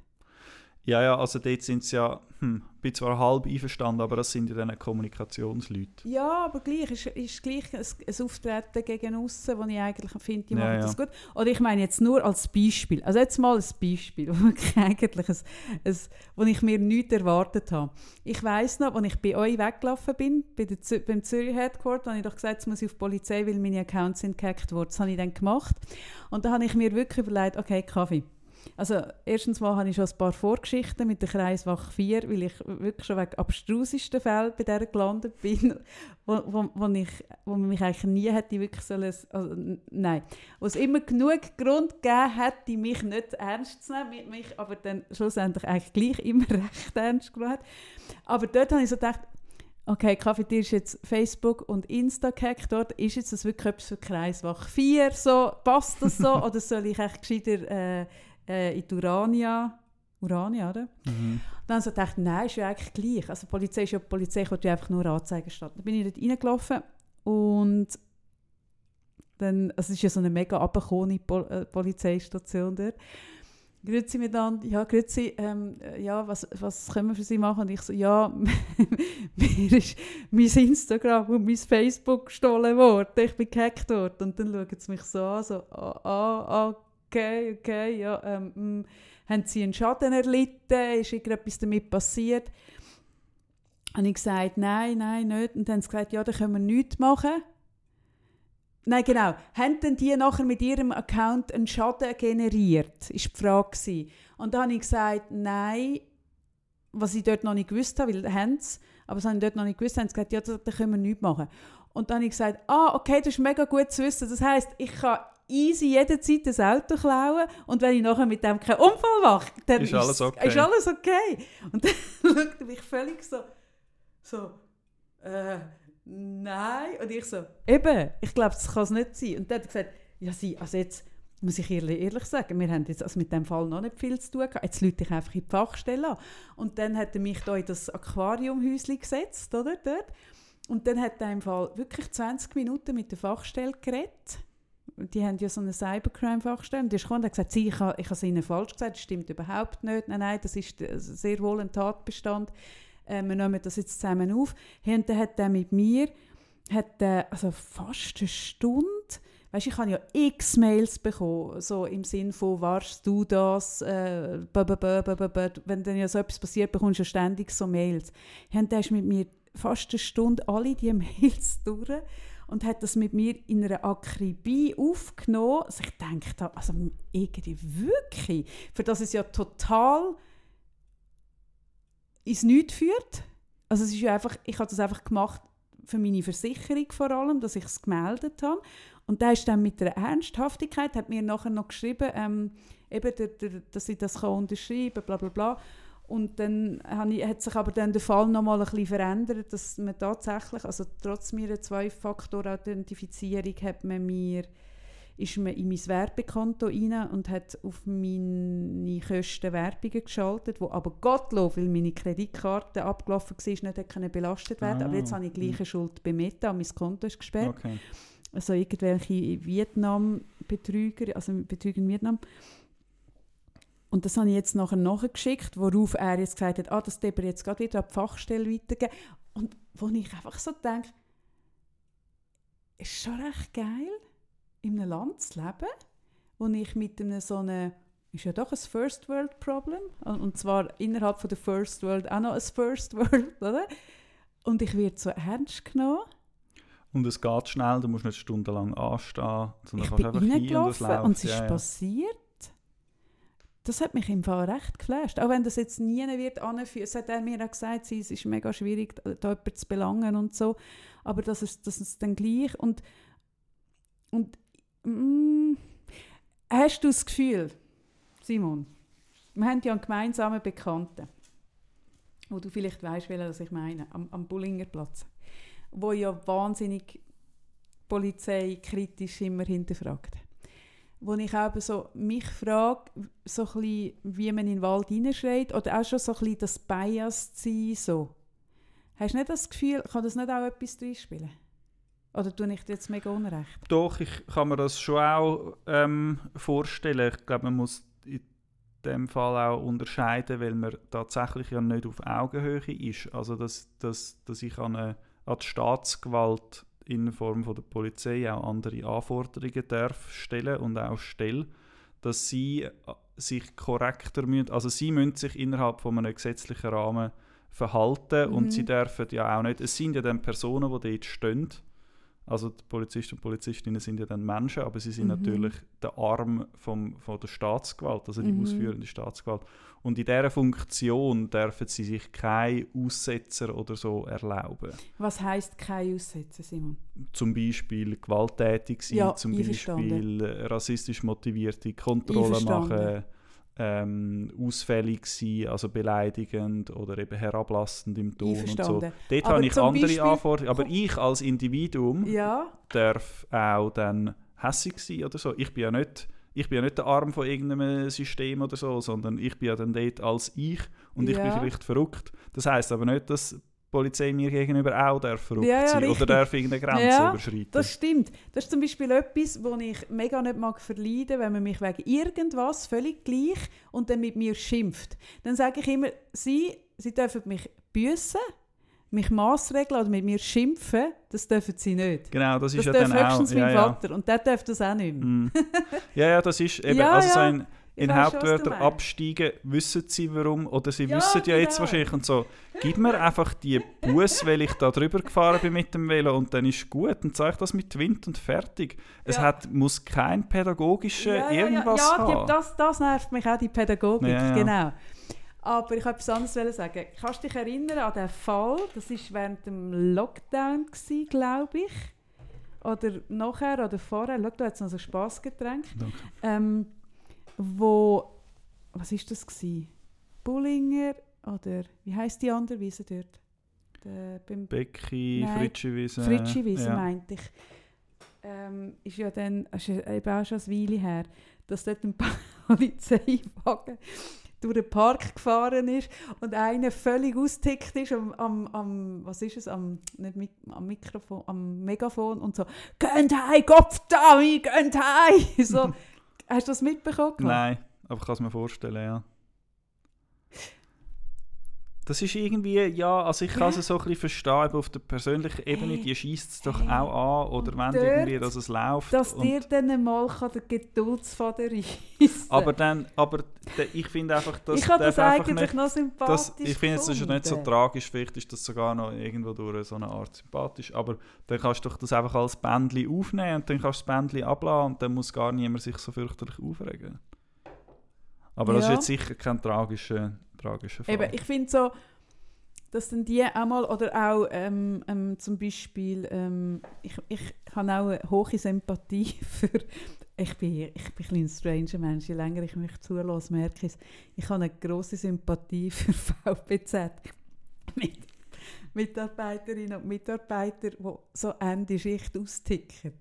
Ja, ja, also dort sind sie ja, hm, bin zwar halb einverstanden, aber das sind ja dann Kommunikationsleute. Ja, aber gleich, ist, ist gleich ein, ein Auftreten gegen außen, das ich eigentlich finde, die Ja, machen ja. das gut. Oder ich meine jetzt nur als Beispiel, also jetzt mal ein Beispiel, wo ich eigentlich ein, ein, wo ich mir nichts erwartet habe. Ich weiss noch, als ich bei euch weggelaufen bin, bei der Zü beim Zürich Headquarter, habe ich doch gesagt, jetzt muss ich auf die Polizei, weil meine Accounts sind gehackt worden. Das habe ich dann gemacht. Und da habe ich mir wirklich überlegt, okay, Kaffee. Also erstens mal habe ich schon ein paar Vorgeschichten mit der Kreiswache 4, weil ich wirklich schon wegen abstrusesten Fällen bei der gelandet bin, wo, wo, wo, ich, wo man mich eigentlich nie hätte wirklich sollen, also, nein, wo es immer genug Grund gegeben hätte, mich nicht ernst zu nehmen, mit mich aber dann schlussendlich eigentlich gleich immer recht ernst genommen hat. Aber dort habe ich so gedacht, okay, Cafetier ist jetzt Facebook und Insta gehackt, dort ist jetzt das wirklich etwas für Kreiswache 4, so, passt das so, oder soll ich echt gescheiter äh, äh, in die Urania, Urania, oder? Mhm. Dann ich so gedacht, nein, ist ja eigentlich gleich. Also die Polizei ist ja die Polizei, ich ja einfach nur Anzeigen statt. Dann bin ich dort reingelaufen und dann, also es ist ja so eine mega abgekommene Pol äh, Polizeistation dort. Grüezi miteinander, ja, grüezi, ähm, äh, ja, was, was können wir für Sie machen? Und ich so, ja, mir ist mein Instagram und mein Facebook gestohlen worden, ich bin gehackt worden. Und dann schauen sie mich so an, so, ah, ah, okay, okay, ja, ähm, mm, haben Sie einen Schaden erlitten, ist irgendetwas damit passiert? Habe ich gesagt, nein, nein, nicht. Und dann haben sie gesagt, ja, da können wir nichts machen. Nein, genau. Haben denn die nachher mit ihrem Account einen Schaden generiert? Ist die Frage. gewesen. Und dann habe ich gesagt, nein, was ich dort noch nicht gewusst habe, weil haben sie, aber habe ich dort noch nicht gewusst, haben sie gesagt, ja, da, da können wir nichts machen. Und dann habe ich gesagt, ah, okay, das ist mega gut zu wissen. Das heisst, ich kann easy jederzeit ein Auto klauen und wenn ich nachher mit dem keinen Unfall mache, dann Ist alles okay. ist alles okay. Und dann schaut er mich völlig so, so, äh, nein. Und ich so, eben, ich glaube, das kann es nicht sein. Und dann hat er gesagt, ja, sie, also jetzt muss ich ehrlich, ehrlich sagen, wir haben jetzt also mit dem Fall noch nicht viel zu tun gehabt. Jetzt lüte ich einfach in die Fachstelle an. Und dann hat er mich da in das Aquariumhäuschen gesetzt, oder, dort. Und dann hat er im Fall wirklich 20 Minuten mit der Fachstelle geredet. Die haben ja so eine Cybercrime-Fachstelle. Die ist gekommen und hat gesagt, ich habe es ihnen falsch gesagt, das stimmt überhaupt nicht. Nein, nein, das ist äh, sehr wohl ein Tatbestand. Äh, wir nehmen das jetzt zusammen auf. Und dann hat er mit mir hat, äh, also fast eine Stunde Weißt, ich habe ja x Mails bekommen, so im Sinn von, warst du das, äh, wenn dann ja so etwas passiert, bekommst du ja ständig so Mails. Und der ist mit mir fast eine Stunde alle diese Mails durch und hat das mit mir in einer Akribie aufgenommen. Also ich denke, also irgendwie wirklich, für das es ja total ins Nichts führt. Also es ist ja einfach, ich habe das einfach gemacht für meine Versicherung vor allem, dass ich es gemeldet habe. Und der ist dann mit einer Ernsthaftigkeit, hat mir nachher noch geschrieben, ähm, eben, der, der, dass ich das unterschreiben kann, bla bla bla. Und dann ich, hat sich aber dann der Fall noch mal ein bisschen verändert, dass man tatsächlich, also trotz meiner Zwei-Faktor-Authentifizierung hat man mir, ist man in mein Werbekonto rein und hat auf meine Kosten Werbungen geschaltet, wo aber Gottlob, weil meine Kreditkarte abgelaufen war, nicht hat können belastet werden. aber Ah, jetzt habe ich gleiche Schuld bei Meta, mein Konto ist gesperrt Okay. also irgendwelche Vietnam-Betrüger, also Betrüger in Vietnam. Und das habe ich jetzt nachher nachgeschickt, worauf er jetzt gesagt hat, ah, das er jetzt gerade wieder an die Fachstelle weitergeben. Und wo ich einfach so denke, ist schon recht geil, in einem Land zu leben, wo ich mit einem so einem, ist ja doch ein First World Problem, und zwar innerhalb von der First World auch noch ein First World, oder? Und ich werde so ernst genommen. Und es geht schnell, du musst nicht stundenlang anstehen, sondern Ich kannst einfach hin und es läuft. und es ist ja, ja. passiert. Das hat mich im Fall recht geflasht. Auch wenn das jetzt nie wird. Es hat er mir auch gesagt, es ist mega schwierig, da jemanden zu belangen und so. Aber das ist, das ist dann gleich. Und, und mm, hast du das Gefühl, Simon, wir haben ja einen gemeinsamen Bekannten, wo du vielleicht weißt, das ich meine, am, am Bullingerplatz, wo ja wahnsinnig Polizei kritisch immer hinterfragt. Wo ich auch so mich frage, so wie man in den Wald hineinschreit, oder auch schon so ein das Bias zu sein, so. Hast du nicht das Gefühl, kann das nicht auch etwas spielen? Oder tue ich dir jetzt mega unrecht? Doch, ich kann mir das schon auch ähm, vorstellen. Ich glaube, man muss in dem Fall auch unterscheiden, weil man tatsächlich ja nicht auf Augenhöhe ist. Also, dass, dass, dass ich an, eine, an die Staatsgewalt in Form von der Polizei auch andere Anforderungen darf stellen und auch stelle, dass sie äh, sich korrekter müssen, also sie müssen sich innerhalb von einem gesetzlichen Rahmen verhalten Mhm. und sie dürfen ja auch nicht, es sind ja dann Personen, die dort stehen, also die Polizisten und Polizistinnen sind ja dann Menschen, aber sie sind Mhm. natürlich der Arm vom, von der Staatsgewalt, also die Mhm. ausführende Staatsgewalt. Und in dieser Funktion dürfen sie sich keine Aussetzer oder so erlauben. Was heisst kein Aussetzen, Simon? Zum Beispiel gewalttätig sein, Ja, zum. Beispiel rassistisch motivierte Kontrollen machen, ähm, ausfällig sein, also beleidigend oder eben herablassend im Ton und so. Dort Aber habe ich andere Beispiel- Anforderungen, aber ich als Individuum Ja, darf auch dann hässig sein oder so. Ich bin ja nicht, ich bin ja nicht der Arm von irgendeinem System oder so, sondern ich bin ja dann dort als ich und ich bin Ja. vielleicht verrückt. Das heißt aber nicht, dass Polizei mir gegenüber auch darf verrückt Ja, ja, sein richtig. oder darf irgendeine Grenze Ja, überschreiten. das stimmt. Das ist zum Beispiel etwas, wo ich mega nicht mag verleiden, wenn man mich wegen irgendwas völlig gleich und dann mit mir schimpft. Dann sage ich immer, sie, sie dürfen mich büssen, mich maßregeln oder mit mir schimpfen, das dürfen sie nicht. genau, das ist Das ja dann auch. höchstens Ja, mein ja. Vater und der darf das auch nicht mehr. Mm. ja, ja, das ist eben, also so ja. In, du meinst. absteigen, wissen sie warum oder sie Ja, wissen ja jetzt genau. wahrscheinlich und so, gib mir einfach die Bus, weil ich da drüber gefahren bin mit dem Velo und dann ist gut und zeige das mit Wind und fertig. Es Ja. hat, muss kein pädagogischer Ja, ja, irgendwas ja, ja haben. die, das, das nervt mich auch, die Pädagogik, Ja, ja. genau. Aber ich wollte etwas anderes wollen sagen. Kannst du dich erinnern an den Fall, das war während dem Lockdown, glaube ich, oder nachher oder vorher, schau, da hat es noch so Spassgetränk, Danke. ähm, wo, was war das gewesen? Bullinger oder, wie heisst die andere Wiese dort? Der, beim Becky, Nein, Fritschiwiese. Fritschiwiese ja. meinte ich. Ähm, ist ja dann, ist eben auch schon eine Weile her, dass dort ein Polizeiwagen durch den Park gefahren ist und einer völlig austickt ist am, am, am was ist es, am, nicht mit, am Mikrofon, am Megafon und so «Geht heim, Kopf da, geht heim!» so, Hast du das mitbekommen? Nein, aber ich kann es mir vorstellen, ja. Das ist irgendwie, ja, also ich kann Ja. es so ein bisschen verstehen, auf der persönlichen Ebene, Hey, die schießt es doch hey. auch an, oder Und wenn dort, irgendwie, dass es läuft. Dass dir dann mal kann der Geduldsfaden reissen aber dann, aber ich finde einfach, dass Ich habe das eigentlich nicht, noch sympathisch das, ich finde, es ist nicht so tragisch, vielleicht ist das sogar noch irgendwo durch so eine Art sympathisch, aber dann kannst du das einfach als Bändchen aufnehmen und dann kannst du das Bändchen abladen und dann muss gar niemand sich so fürchterlich aufregen. Aber das ist Ja. jetzt sicher kein tragischer, tragischer Fall. Eben, ich finde so, dass dann die auch mal, oder auch ähm, ähm, zum Beispiel, ähm, ich, ich habe auch eine hohe Sympathie für, ich bin, ich bin ein stranger Mensch, je länger ich mich zulasse, merke ich es, ich habe eine grosse Sympathie für VPZ. Mit Mitarbeiterinnen und Mitarbeiter, die so Ende Schicht austicken.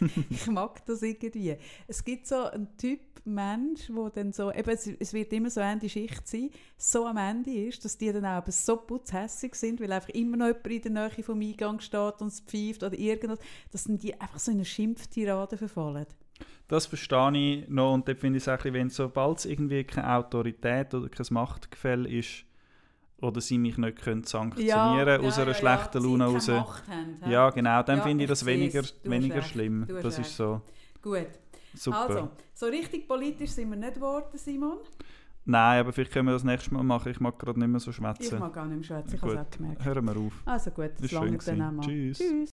ich mag das irgendwie. Es gibt so einen Typ Mensch, wo dann so, eben, es, es wird immer so Ende Schicht sein, so am Ende ist, dass die dann auch so putzhässig sind, weil einfach immer noch jemand in der Nähe vom Eingang steht und es pfeift oder irgendwas, dass dann die einfach so in eine Schimpftirade verfallen. Das verstehe ich noch und dort finde ich es auch wenn sobald es irgendwie keine Autorität oder kein Machtgefälle ist oder sie mich nicht können sanktionieren aus einer schlechten Laune raus. Ja, genau, dann Ja, finde ich das weniger, weniger schlimm. Das ist so. Gut, super. also, so richtig politisch sind wir nicht geworden, Simon. Nein, aber vielleicht können wir das nächste Mal machen. Ich mag gerade nicht mehr so Ich schwätzen. mag gar nicht mehr schwätzen, ich habe es auch gemerkt. hören wir auf. Also gut, Das das lange dann auch mal. Tschüss. Tschüss.